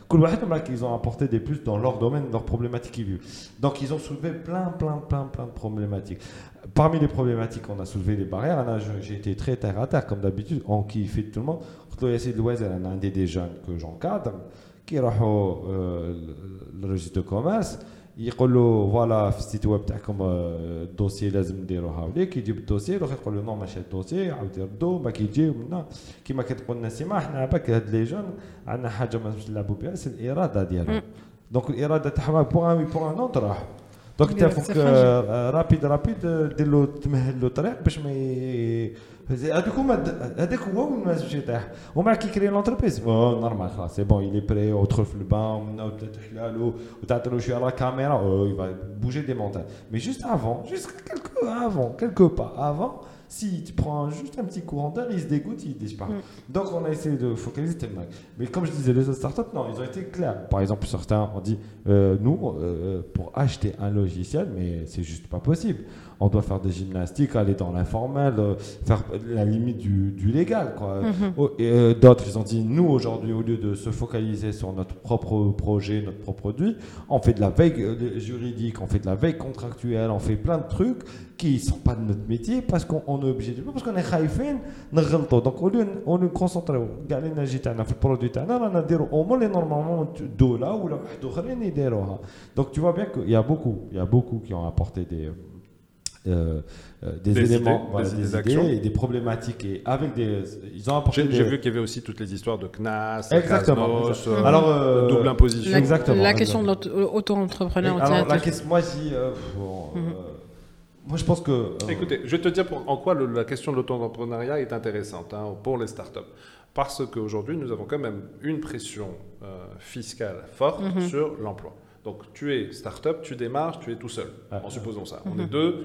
كل واحد راك ils ont apporté des plus dans leur domaine leurs problématiques qu'ils vivent donc ils ont soulevé plein plein plein plein de problématiques Parmi les problématiques, on a soulevé les barrières. Anna, je- J'ai été très terre à terre, comme d'habitude, on qui fait tout le monde. قلت له يا سيد الوزير انا عندي des jeunes que j'encadre qui راحوا euh, le registre de commerce يقول له فوالا في السيت ويب تاعكم آه، الدوسي لازم نديروها وليك يجيب الدوسي يروح يقول له نو ماشي الدوسي يعاود يردو ما كيجيو منا كيما كتقول نسيمه حنا عباك هاد لي جون عندنا حاجة ما نلعبوا بها سي الإرادة ديالهم. دونك الإرادة تاعهم بوغ ان بوغ ان راح دونك انت فوق. رابيد رابيد دير له تمهل له طريق باش ما ي- هذوك هما هذاك هو وين ما باش يطيح ومع كي كري لونتربريز نورمال خلاص سي بون يلي بري وتدخل في البان ومنا تحلالو وتعطي له شويه على الكاميرا il va bouger des montagnes mais juste avant juste quelques avant quelques pas avant Si tu prends juste un petit courant d'air, ils se dégoûtent, ils disparaissent. Mm. Donc on a essayé de focaliser tellement. Mais comme je disais, les autres startups, non, ils ont été clairs. Par exemple, certains ont dit, euh, nous, euh, pour acheter un logiciel, mais c'est juste pas possible. On doit faire des gymnastiques, aller dans l'informel, euh, faire la limite du, du légal. Quoi. Mhm. Oh, et, euh, D'autres, ils ont dit, nous, aujourd'hui, au lieu de se focaliser sur notre propre projet, notre propre produit, on fait de la veille euh, juridique, on fait de la veille contractuelle, on fait plein de trucs qui ne sont pas de notre métier parce qu'on on est obligé de parce qu'on est خايفين نغلطوا donc au lieu au lieu de concentrer كاع l'énergie تاعنا في البرودوي تاعنا رانا نديروا au moins les normalement دولة ولا واحد اخرين يديروها donc tu vois bien qu'il y a beaucoup il y a beaucoup qui ont apporté des euh, euh, des, Des éléments, idées, voilà, des des, idées idées d'action. et des problématiques et avec des ils ont apporté J'ai vu qu'il y avait aussi toutes les histoires de CNAS, Exactement. Casnos, exactement. euh, alors euh, double imposition. La, Exactement, la exactement. question de l'auto- auto-entrepreneur et alors, la question, moi, si, bon, Mhm. moi, je pense que. euh, Écoutez, je vais te dire pour- en quoi le- la question de l'auto-entrepreneuriat est intéressante hein, pour les startups. Parce qu'aujourd'hui, nous avons quand même une pression euh, fiscale forte Mhm. sur l'emploi. Donc, tu es startup, tu démarres, tu es tout seul, Ouais. en supposant ça. On Mhm. est deux.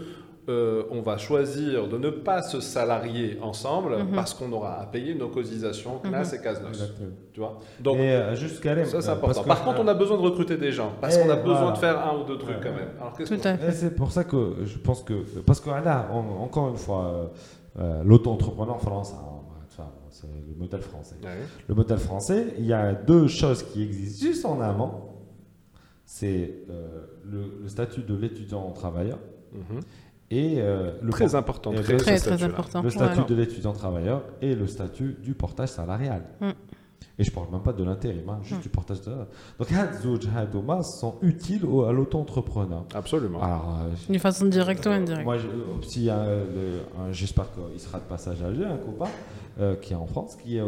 Euh, on va choisir de ne pas se salarier ensemble Mhm. parce qu'on aura à payer nos cotisations CNAS et CASNOS. exactement. Tu vois Donc, et euh, juste ça, c'est euh, important. Par contre, on a besoin de recruter des gens parce Eh, qu'on a besoin voilà. de faire un ou deux trucs Ouais. quand même. Alors, qu'est-ce Tout qu'on à Et fait. c'est pour ça que je pense que. Parce que là, on- encore une fois, euh, euh, l'auto-entrepreneur en France, hein, enfin, c'est le modèle français. Ouais. Le modèle français, il y a deux choses qui existent juste en amont. C'est euh, le, le statut de l'étudiant travailleur Mhm et euh, le très important, très, statut, important. le statut de l'étudiant travailleur et le statut du portage salarial. Mm. Et je parle même pas de l'intérim, hein, juste mm. du portage salarial. Donc, Hadzoud Hadouma sont utiles à l'auto-entrepreneur. Absolument. Alors, euh, D'une façon directe ou euh, indirecte. Moi, j'espère qu'il sera de passage à Alger, un copain qui est en France, qui,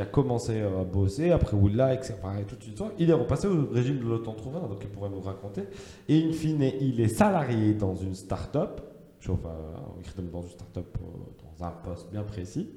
a commencé à bosser, après Oula, etc. Et tout de suite, il est repassé au régime de l'auto-entrepreneur, donc il pourrait nous raconter. Et in fine, il est salarié dans une start-up sauf euh, il est dans une start-up euh, dans un poste bien précis,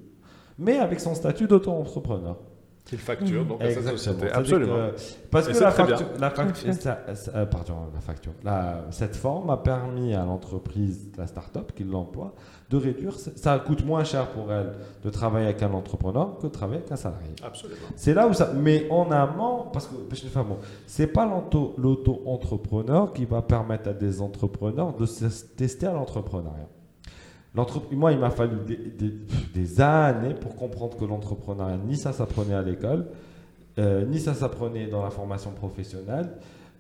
mais avec son statut d'auto-entrepreneur. Qu'il facture, donc à sa Exactement. société. Absolument. que- parce Et que c'est la ça- ça- euh, pardon, la facture, la- cette forme a permis à l'entreprise, la start-up qui l'emploie, de réduire. Ça coûte moins cher pour elle de travailler avec un entrepreneur que de travailler avec un salarié. Absolument. C'est là où ça. Mais en amont, parce que enfin, bon, c'est pas l'auto- l'auto-entrepreneur qui va permettre à des entrepreneurs de se tester à l'entrepreneuriat. Moi, il m'a fallu des, des- des années pour comprendre que l'entrepreneuriat, ni ça s'apprenait à l'école, euh, ni ça s'apprenait dans la formation professionnelle,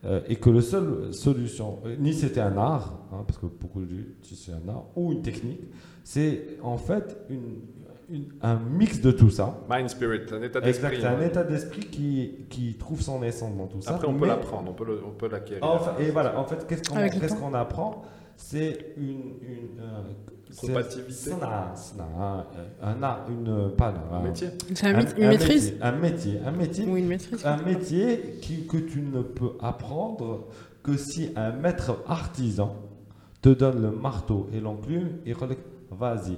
euh, et que le seul solution, euh, ni c'était un art, hein, parce que beaucoup disent c'est un art, ou une technique, c'est en fait une- une- un mix de tout ça. Mind spirit, un état Exact, d'esprit. c'est un état d'esprit qui, qui trouve son essence dans tout ça. Après, on peut l'apprendre, on peut l'acquérir. Enfin, et voilà, en fait, qu'est-ce qu'on temps. qu'on apprend? C'est une. euh, c'est un, un, euh, une, euh, pas un, métier. C'est un, une maîtrise. Un métier, un métier. Une maîtrise. Un métier que tu ne peux apprendre que si un maître artisan te donne le marteau et l'enclume et vas-y,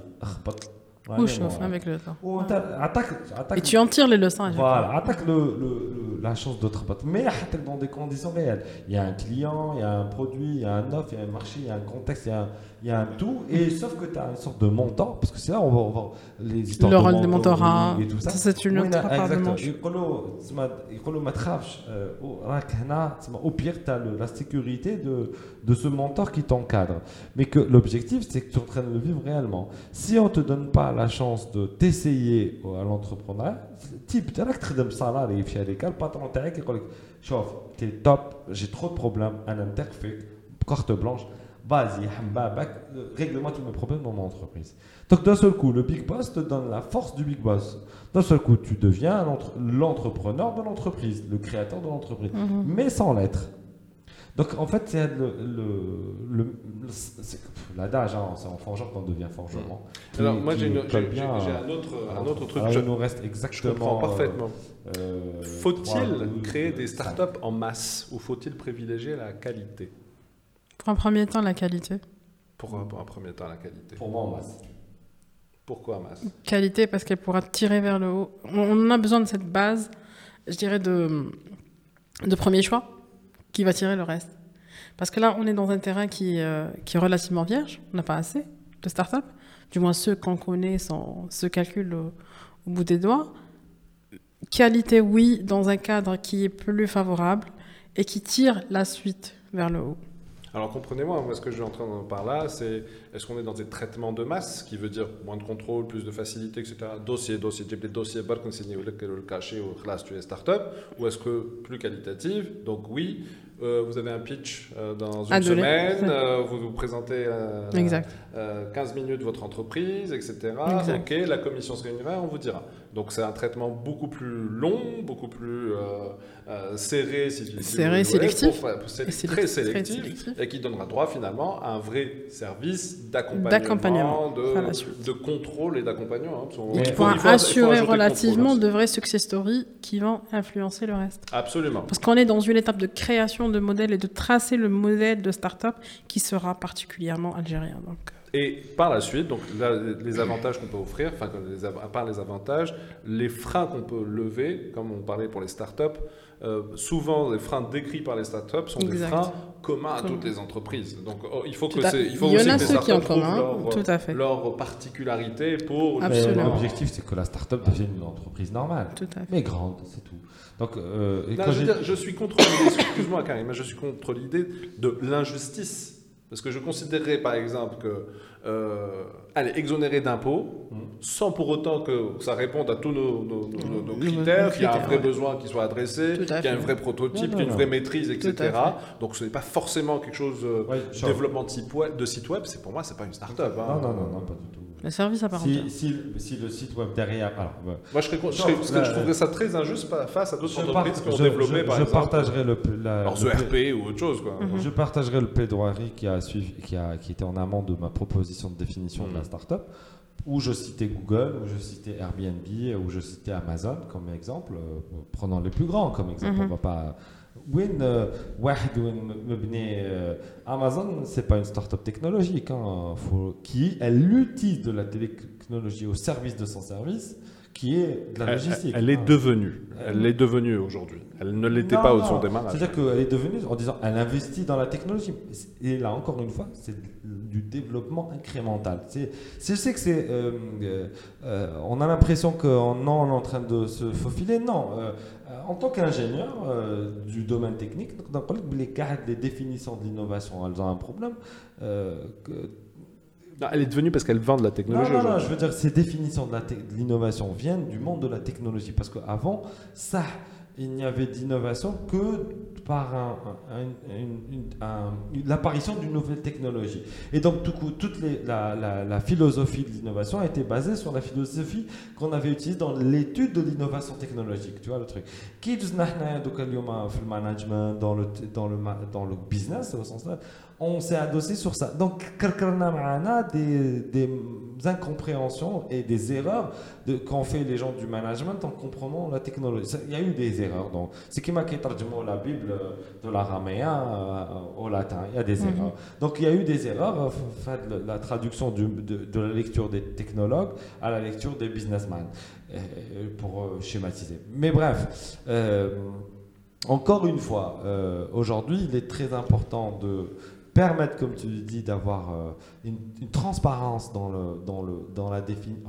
ou chauffe avec le temps. Oh, ou attaque, attaque, et tu en tires les leçons. Voilà, attaque le, le, la chance de trabat. Mais attaque dans des conditions réelles. Il y a un client, il y a un produit, il y a un offre, il y a un marché, il y a un contexte, il y a un, il y a un tout, et sauf que tu as une sorte de mentor parce que c'est là on va, on va les histoires Le rôle de et tout ça. ça c'est une autre part de manche. Euh, au pire, tu as le, la sécurité de, de ce mentor qui t'encadre. Mais que l'objectif, c'est que tu es en train de le vivre réellement. Si on ne te donne pas la chance de t'essayer euh, à l'entrepreneuriat, type, tu as de salarié, le patron, tu es top, j'ai trop de problèmes, un interfait, carte blanche vas-y, règle-moi tous mes problèmes dans mon entreprise. Donc d'un seul coup, le big boss te donne la force du big boss. D'un seul coup, tu deviens l'entrepreneur de l'entreprise, le créateur de l'entreprise, mhm. mais sans l'être. Donc en fait, c'est le, le, l'adage, hein, c'est en forgeant qu'on devient forgeron. Alors moi, j'ai un autre, truc. Je, nous reste exactement. Parfaitement. Euh, faut-il créer des startups en masse ou faut-il privilégier la qualité? Pour un premier temps, la qualité. pour, un- pour un premier temps, la qualité. Pour moi, en masse. Pourquoi masse? Qualité parce qu'elle pourra tirer vers le haut. On on a besoin de cette base, je dirais, de, de premier choix qui va tirer le reste. Parce que là, on est dans un terrain qui, euh, qui est relativement vierge, on n'a pas assez. de start-up, du moins ceux qu'on connaît sans se calcul au, au bout des doigts. Qualité, oui, dans un cadre qui est plus favorable et qui tire la suite vers le haut. Alors comprenez-moi, moi ce que je suis en train de par là, c'est est-ce qu'on est dans des traitements de masse, qui veut dire moins de contrôle, plus de facilité, etc. Dossier, dossier, type des dossiers, barque, enseigné le caché ou classe, tu es start-up, ou est-ce que plus qualitative Donc oui, euh, vous avez un pitch euh, dans une semaine, euh, vous vous présentez 15 minutes votre entreprise, etc. Ok, la commission se réunira, on vous dira. Donc c'est un traitement beaucoup plus long, beaucoup plus serré, si, serré, sélectif. très sélectif, et qui donnera droit finalement à un vrai service d'accompagnement, de, de, contrôle et d'accompagnement. Hein, qui pourra assurer relativement de vraies success stories qui vont influencer le reste. Absolument. Parce qu'on est dans une étape de création de modèles et de tracer le modèle de start-up qui sera particulièrement algérien. Donc. Et par la suite, donc les avantages qu'on peut offrir, enfin, à part les avantages, les freins qu'on peut lever, comme on parlait pour les startups, euh, souvent les freins décrits par les startups sont des freins communs à toutes les entreprises. Donc oh, il faut que il faut y aussi en a que ceux qui ont commun, leur, tout à fait. leur particularité pour. L'objectif c'est que la startup devienne une entreprise normale, tout à fait. mais grande, c'est tout. Donc, euh, je, je, suis contre l'idée, excuse-moi Karim, je suis contre l'idée de l'injustice parce que je considérerais par exemple que euh, elle est exonérée d'impôts mmh. sans pour autant que ça réponde à tous nos, mmh. critères, qu'il y a un vrai besoin qui soit adressé, qu'il y a un vrai prototype, qu'il y a une vraie maîtrise, etc. Donc ce n'est pas forcément quelque chose de euh, développement de site web, de site web c'est pour moi c'est pas une start-up. Hein. Non, non, non, non, pas du tout. Le service à part si, si, si, le site web derrière. Alors, Moi, je, serais, je, serais, parce que je trouverais ça très injuste face à d'autres entreprises qui ont développé, par je exemple, partagerai le, la, leur ERP ou autre chose. Quoi. Mm -hmm. Je partagerai le plaidoirie qui, a suivi, qui, a, qui était en amont de ma proposition de définition mm -hmm. de la startup, où je citais Google, où je citais Airbnb, où je citais Amazon comme exemple, euh, prenant les plus grands comme exemple. Mm -hmm. On va pas وين واحد وين مبني Amazon c'est pas une start-up technologique hein, faut, qui elle utilise de la technologie au service de son service qui est de la logistique. Elle, elle est devenue. Elle est devenue aujourd'hui. Elle ne l'était pas au son démarrage. C'est-à-dire qu'elle est devenue en disant elle investit dans la technologie. Et là, encore une fois, c'est du développement incrémental. C'est, je sais que c'est. Euh, euh, on a l'impression qu'on on est en train de se faufiler. Non. euh, en tant qu'ingénieur euh, du domaine technique, les, les définitions de l'innovation, elles ont un problème. Euh, que, elle est devenue parce qu'elle vend de la technologie. Non, non, non, je veux dire, ces définitions de l'innovation viennent du monde de la technologie. Parce qu'avant, ça, il n'y avait d'innovation que par l'apparition d'une nouvelle technologie. Et donc, tout coup, toute la, philosophie de l'innovation a été basée sur la philosophie qu'on avait utilisée dans l'étude de l'innovation technologique. Tu vois le truc. Qui le management, dans le, dans le, dans le business, au sens là, on s'est adossé sur ça. Donc, des, des incompréhensions et des erreurs qu'ont fait les gens du management en comprenant la technologie. Il y a eu des erreurs. Donc, c'est qui m'a la Bible de l'araméen euh, au latin. Il y a des mhm. erreurs. Donc, il y a eu des erreurs. Euh, la traduction de, de, la lecture des technologues à la lecture des businessmen, euh, pour schématiser. Mais bref. encore une fois, aujourd'hui, il est très important de permettre, comme tu dis, d'avoir euh, une, transparence dans, la définition.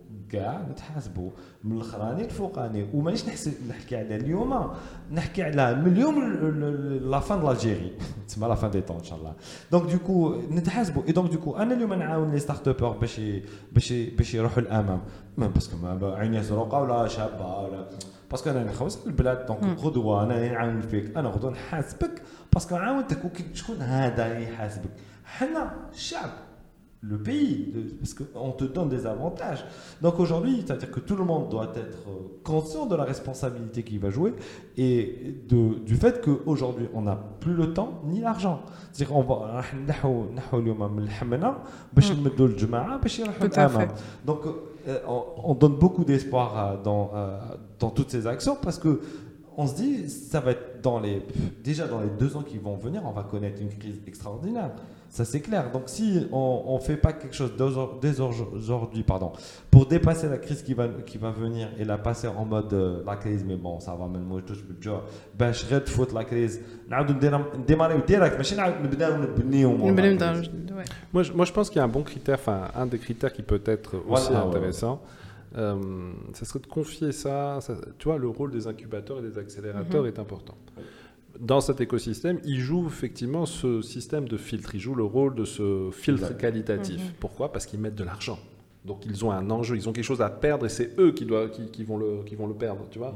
كاع نتحاسبوا من الاخراني الفوقاني ومانيش نحكي على اليوم نحكي على من اليوم لا فان دالجيري تسمى لا فان دي طون ان شاء الله دونك دوكو نتحاسبوا اي دونك دوكو أنا اليوم نعاون لي ستارت ابر باش باش باش يروحوا للامام باسكو عيني زرقاء ولا شابة ولا باسكو أنا نخوص البلاد. دونك غدوة أنا نعاون فيك. أنا غدوة نحاسبك. باسكو عاونتك شكون هذا يحاسبك؟ حنا الشعب le pays, parce qu'on te donne des avantages. Donc aujourd'hui, c'est-à-dire que tout le monde doit être conscient de la responsabilité qu'il va jouer et de, du fait qu'aujourd'hui, on n'a plus le temps ni l'argent. C'est-à-dire qu'on va... Donc euh, on, on donne beaucoup d'espoir euh, dans, euh, dans toutes ces actions parce que on se dit, ça va être dans les, déjà dans les deux ans qui vont venir, on va connaître une crise extraordinaire. Ça c'est clair. Donc si on ne fait pas quelque chose d'aujourd'hui- dès aujourd'hui, pardon, pour dépasser la crise qui va, qui va venir et la passer en mode euh, la crise, mais bon, ça va même moi touche بالجوع باش غير تفوت la crise نعاودو ندير- نديماريو ديريكت ماشي نعاود نبداو نبنيو مور نبداو la ندارو crise. جديد، ouais. Moi, je, moi, je pense qu'il y a un bon critère, enfin, un des critères qui peut être aussi Voilà, ouais, intéressant. Euh, ça serait de confier ça, ça- Tu vois, le rôle des incubateurs et des accélérateurs est important. Dans cet écosystème, ils jouent effectivement ce système de filtre. Ils jouent le rôle de ce filtre Exact. qualitatif. Mhm. Pourquoi? Parce qu'ils mettent de l'argent. Donc ils ont un enjeu, ils ont quelque chose à perdre et c'est eux qui, doivent, qui, qui vont le, qui vont le perdre, tu vois.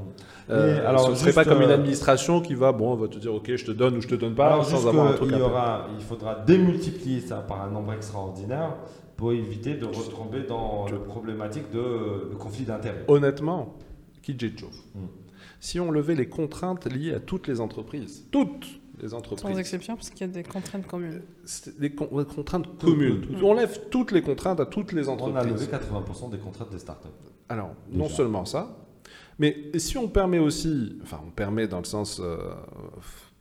Euh, Mais alors, ce ne serait pas comme une euh, administration qui va, bon, va te dire, ok, je te donne ou je te donne pas, Alors, sans juste avoir un que truc il, à y perdre. aura, il faudra démultiplier ça par un nombre extraordinaire pour éviter de retomber dans Je- la problématique de le conflit d'intérêts. Honnêtement, Kijitchov, Mm. Si on levait les contraintes liées à toutes les entreprises, toutes les Sans entreprises, exception, parce qu'il y a des contraintes communes. des con- des contraintes communes. Mm. On lève toutes les contraintes à toutes les On a entreprises. levé 80% des contrats des startups. Alors, non seulement ça, mais si on permet aussi, enfin, on permet dans le sens, euh,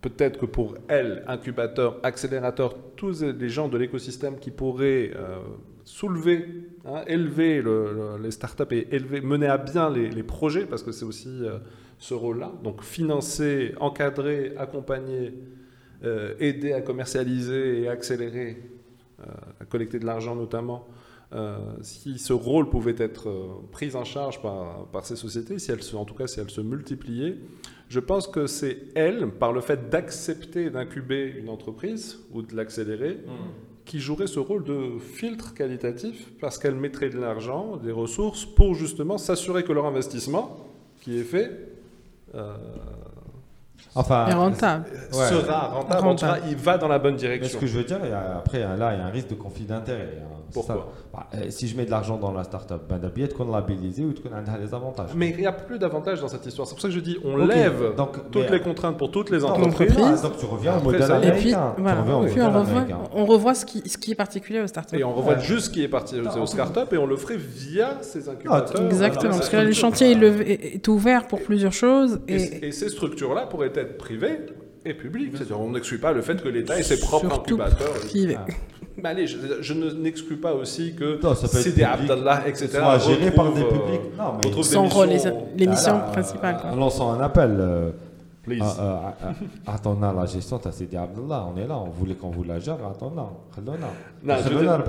peut-être que pour elles, incubateurs, accélérateurs, tous les gens de l'écosystème qui pourraient euh, soulever, hein, élever le- le- les startups et élever, mener à bien les, les projets, parce que c'est aussi euh, ce rôle-là. Donc, financer, encadrer, accompagner, euh, aider à commercialiser et accélérer, euh, à collecter de l'argent notamment. Euh, si ce rôle pouvait être pris en charge par, par ces sociétés, si elles se, en tout cas si elles se multipliaient, je pense que c'est elles, par le fait d'accepter d'incuber une entreprise ou de l'accélérer, qui joueraient ce rôle de filtre qualitatif parce qu'elles mettraient de l'argent, des ressources pour justement s'assurer que leur investissement qui est fait Enfin, Et rentable. Ouais. sera rentable, il va dans la bonne Mais direction. ce que je veux dire, après, là, il y a un risque de conflit d'intérêts. Pourquoi? Bah, euh, Si je mets de l'argent dans la startup, ben, d'habitude, qu'on labellisé ou qu'on a des avantages. Mais il n'y a plus d'avantages dans cette histoire. C'est pour ça que je dis, on lève donc, toutes mais- les contraintes pour toutes les entreprises. Ah, donc tu reviens au modèle ça- Et puis, américain. On revoit, américain. on revoit ce qui, ce qui est particulier aux startups. Et on revoit Ouais. juste ce qui est parti aux, startups et on le ferait via ces incubateurs. Exactement, parce que là, le structures. chantier est, levé- est- est ouvert pour plusieurs choses. Et, Et, et ces structures-là pourraient être privées et publiques. C'est-à-dire, on n'exclut pas le fait que l'État ait ses propres Surtout incubateurs. privé. Ah. Mais allez, je, je ne n'exclus pas aussi que Non, ça peut être Sidi public, Abdallah, etc. soit géré par des publics. euh, Non, mais- rôle, les- missions- l'émission principale. euh, quoi. En lançant un appel. euh, Please. Ah, euh, ah, ah, la gestion, t'as dit Abdallah, on est là, on voulait qu'on vous la gère, attendant, khallona. Non, je veux dire,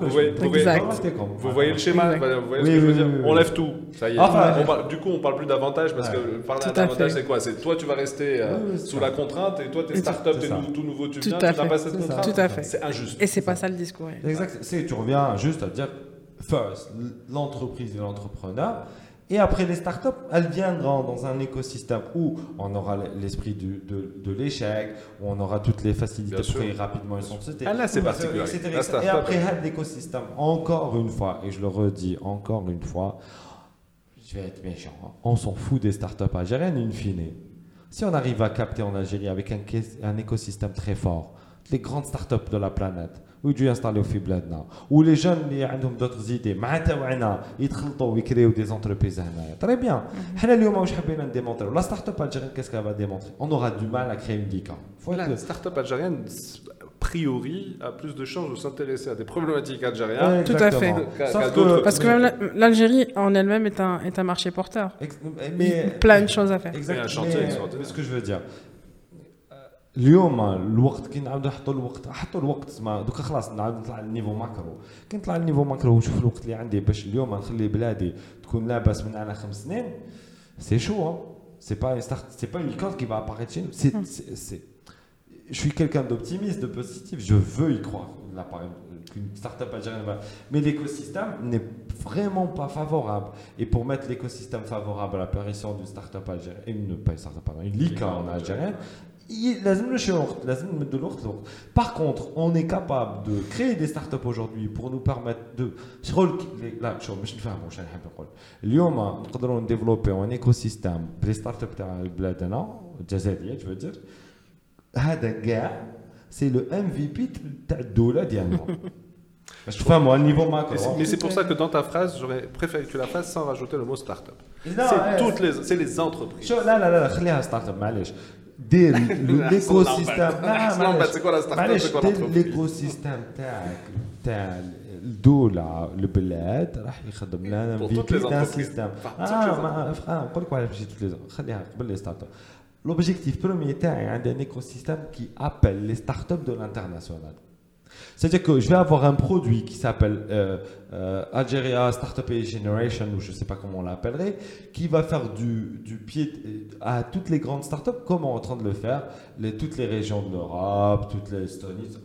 vous, voyez, vous voyez le schéma, vous voyez ce que je veux dire On lève tout, ça y est. Du coup, on parle plus d'avantage parce ouais. que parler d'avantage, c'est quoi? C'est toi, tu vas rester euh, sous la contrainte et toi, t'es start-up, t'es tout nouveau, tu viens, tu n'as pas cette contrainte. Tout à. C'est injuste. Et c'est pas ça le discours. Exact, tu reviens juste à dire first, l'entreprise et l'entrepreneur. Et après, les startups, elles viendront dans un écosystème où on aura l'esprit de, de l'échec, où on aura toutes les facilités pour créer rapidement une société. Ah, là, c'est particulier. etc., La etc. Et après, l'écosystème, encore une fois, et je le redis encore une fois, je vais être méchant, hein, on s'en fout des startups algériennes, in fine. Si on arrive à capter en Algérie avec un écosystème très fort, les grandes startups de la planète, ويجوا ينستاليو في بلادنا ولي جون اللي عندهم دوتر زيدي مع تاوعنا يتخلطوا ويكريو دي زونتربريز هنايا تري بيان حنا اليوم واش حبينا نديمونطريو لا ستارت اب الجيريان كيس كا va démontrer on aura du mal à créer une licorne faut La être start-up algérienne, a priori, a plus de chances de s'intéresser à des problématiques Ouais, algériennes. Tout à fait. exactement. Qu'à- Sauf qu'à que- d'autres- Parce que même la- l'Algérie en elle-même est un, est un marché porteur. Ex- mais Plein de choses à faire. exact Et un chantier mais- extraordinaire. mais ce que je veux dire اليوم الوقت كي نعاودوا نحطوا الوقت حطوا الوقت ما دوكا خلاص نعاود نطلع للنيفو ماكرو كي نطلع للنيفو ماكرو ونشوف الوقت اللي عندي باش اليوم نخلي بلادي تكون لاباس من على خمس سنين سي شو سي با سي با une licorne qui va apparaître chez nous c'est c'est- c'est- je suis quelqu'un d'optimiste de positif je veux y croire là par exemple qu'une start-up algérienne va mais l'écosystème n'est vraiment pas favorable et pour mettre l'écosystème favorable à l'apparition d'une start-up algérienne une pas une start-up pardon une licorne algérienne il- لازم له شي وقت لازم نمدوا الوقت الوقت par contre on est capable de créer des startups aujourd'hui pour nous permettre de شغل كي- لا شوف باش نفهموا واش نحب نقول اليوم نقدروا نديفلوبيو ان ايكو سيستيم بلي ستارت اب تاع بلادنا الجزائريه جو دير هذا كاع سي لو ام في بي تاع الدوله ديالنا Je fais moi, niveau macro. Et c'est- Mais c'est pour ça que dans ta phrase, j'aurais préféré que tu la fasses sans rajouter le mot start-up. Non, C'est ouais, toutes les, c'est les entreprises. شو لا لا لا خليها ستارت اب معليش دير ليكو سيستم أحسن لمبة تكون ستارت اب معليش تكون دير entreprise. ليكو سيستم تاعك تاع الدولة البلاد راح يخدم لنا Pour في toutes les كل entreprises. سيستم Enfin, toutes les اه ما اه نقول لك واحد ماشي توت لي خليها قبل لي ستارت اب L'objectif premier تاعي عندي un écosystème qui appelle les startups de l'international. C'est-à-dire que je vais avoir un produit qui s'appelle euh, euh, Algeria Startup Generation, ou je ne sais pas comment on l'appellerait, qui va faire du, du, pied euh, à toutes les grandes startups, comme on est en train de le faire, toutes les régions de l'Europe, toutes les Estonies.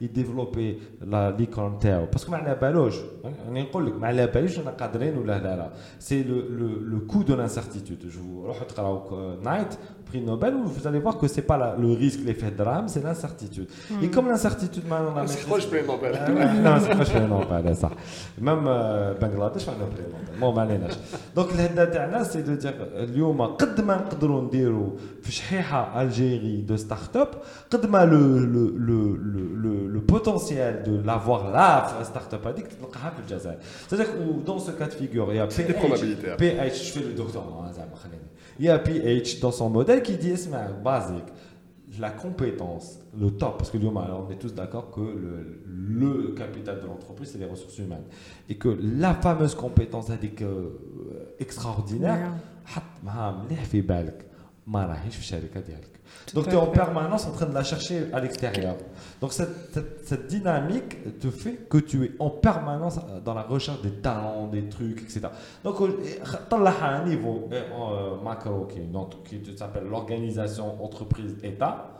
Ils développent l'icône Parce que c'est le, le, le coût de l'incertitude. Je vous Night, prix Nobel, vous allez voir que ce n'est pas le risque, l'effet drame, c'est l'incertitude. Hmm comme l'incertitude maintenant on a C'est proche prix Nobel. لا ما تبقاش فيها نوبل صح ميم بنغلاديش فيها نوبل المهم ما عليناش دونك الهدة تاعنا سي دو دير اليوم قد ما نقدروا نديروا في شحيحه الجيري دو ستارت اب قد ما لو لو لو لو لو بوتونسيال دو لافوار لا ستارت اب هذيك تلقاها في الجزائر سيدك دون سو كات فيغور يا C'est des probabilités. بي اتش je fais le docteur hein, زعما خليني il y a PH dans son modèle qui dit اسمع basique la compétence, le top, parce que Lyon, alors, on est tous d'accord que le, le capital de l'entreprise, c'est les ressources humaines. Et que la fameuse compétence avec, euh, extraordinaire, حط معها مليح في بالك ما راهيش في الشركه ديالك donc à tu es en fait. permanence en train de la chercher à l'extérieur donc cette, cette, cette dynamique te fait que tu es en permanence dans la recherche des talents des trucs etc donc طلعها à un niveau euh, euh, macro qui, donc, qui s'appelle l'organisation entreprise état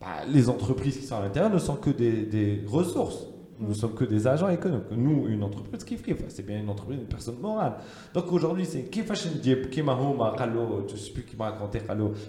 bah, les entreprises qui sont à l'intérieur ne sont que des, des ressources nous ne sommes que des agents économiques. Nous, une entreprise qui c'est bien une entreprise, une personne morale. Donc aujourd'hui, c'est qui qui je sais plus qui m'a raconté.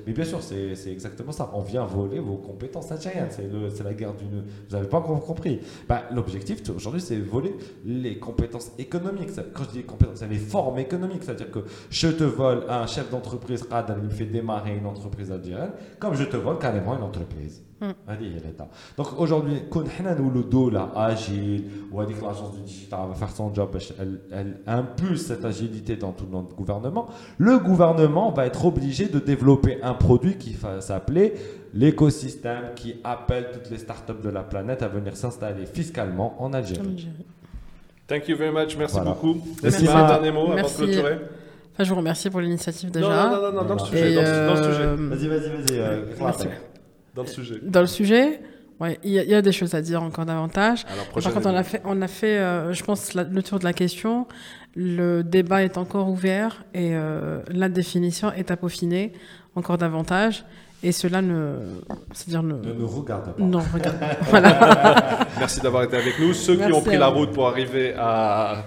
Mais bien sûr, c'est exactement ça. On vient voler vos compétences algériennes. C'est la guerre d'une. Vous n'avez pas encore compris. Bah, L'objectif aujourd'hui, c'est voler les compétences économiques. Quand je dis compétences, c'est les formes économiques. C'est-à-dire que je te vole un chef d'entreprise, il me fait démarrer une entreprise algérienne, comme je te vole carrément une entreprise. هذه هي l'état. Donc aujourd'hui, كون حنا نولوا دولة agile وهذيك l'agence du digital va faire son job باش elle, elle impulse cette agilité dans tout notre gouvernement, le gouvernement va être obligé de développer un produit qui va s'appeler l'écosystème qui appelle toutes les startups de la planète à venir s'installer fiscalement en Algérie. Thank you very much. Merci Voilà. beaucoup. Merci. Est-ce qu'il y a un dernier mot avant de Merci. clôturer Enfin, je vous remercie pour l'initiative non, déjà. non, non, non, non, dans le Et, sujet. Dans, le- dans le sujet. Euh, Vas-y, vas-y, vas-y. euh, Merci. Claire. dans le sujet. Dans le sujet, ouais, il y, a- il y a des choses à dire encore davantage. Alors, Par contre, on a fait, on a fait euh, je pense, la- le tour de la question. Le débat est encore ouvert et euh, la définition est à peaufiner encore davantage. Et cela ne. C'est-à-dire ne. Ne nous regarde pas. Non, regarde. voilà. Merci d'avoir été avec nous. Ceux qui ont pris la route pour arriver à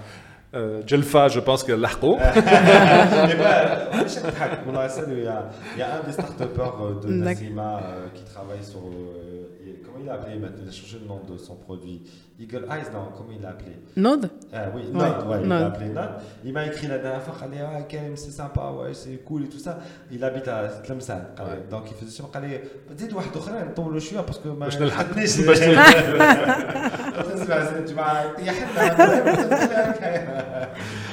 euh, Jelfa, je pense que l'arco. Eh ben, je sais pas, on a ça, il y a- il y a un des start-upers euh, de D'accord. Nazima euh, qui travaille sur. euh, et- comment il a appelé maintenant Il a changé le nom de son produit. Eagle Eyes, non, comment il l'a appelé Node Ah oui, Ouais, Node, ouais, il Node. l'a appelé Node. Il m'a écrit la dernière fois, il a dit, ah, Karim, c'est sympa, ouais, c'est cool et tout ça. Il habite à Tlemcen. Ouais. Donc il faisait ça, il dit, زيد واحد اخرين نطولوا شويه باسكو ما باش نلحق. حدنيش باش تسمع زين تبع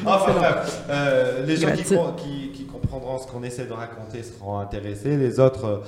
Enfin bref, euh, les gens qui, Grazie. com- qui, qui comprendront ce qu'on essaie de raconter seront intéressés. Les autres, euh,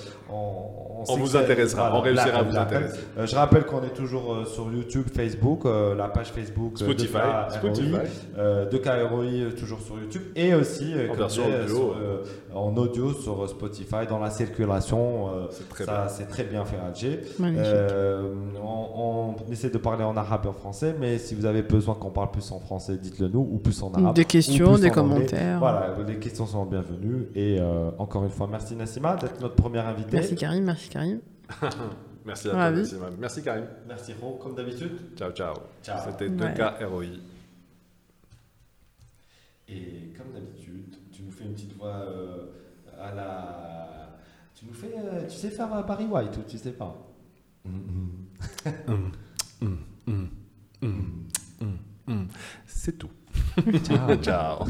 on, vous intéressera, on réussira à vous intéresser. Euh, je rappelle qu'on est toujours euh, sur YouTube, Facebook, euh, la page Facebook Spotify, de KROI, Spotify. euh, de KROI, euh, toujours sur YouTube et aussi euh, En comme audio. sur, euh, en audio sur Spotify dans la circulation. euh, C'est très ça, c'est très bien fait Alger. Euh, on, on essaie de parler en arabe et en français, mais si vous avez besoin qu'on parle plus en français, dites-le nous, ou plus en arabe. Des questions, des commentaires. Voilà, les questions sont bienvenues. Et euh, encore une fois, merci Nassima d'être notre première invitée. Merci Karim, merci Karim. Merci à Ravi. Merci Karim. Merci Ro, comme d'habitude. Ciao, ciao. Ciao. C'était Ouais. 2K ROI. Et comme d'habitude, tu nous fais une petite voix euh, à la. Tu nous fais. euh, tu sais faire euh, Barry White ou tu sais pas? C'est tout. Ciao. Ciao.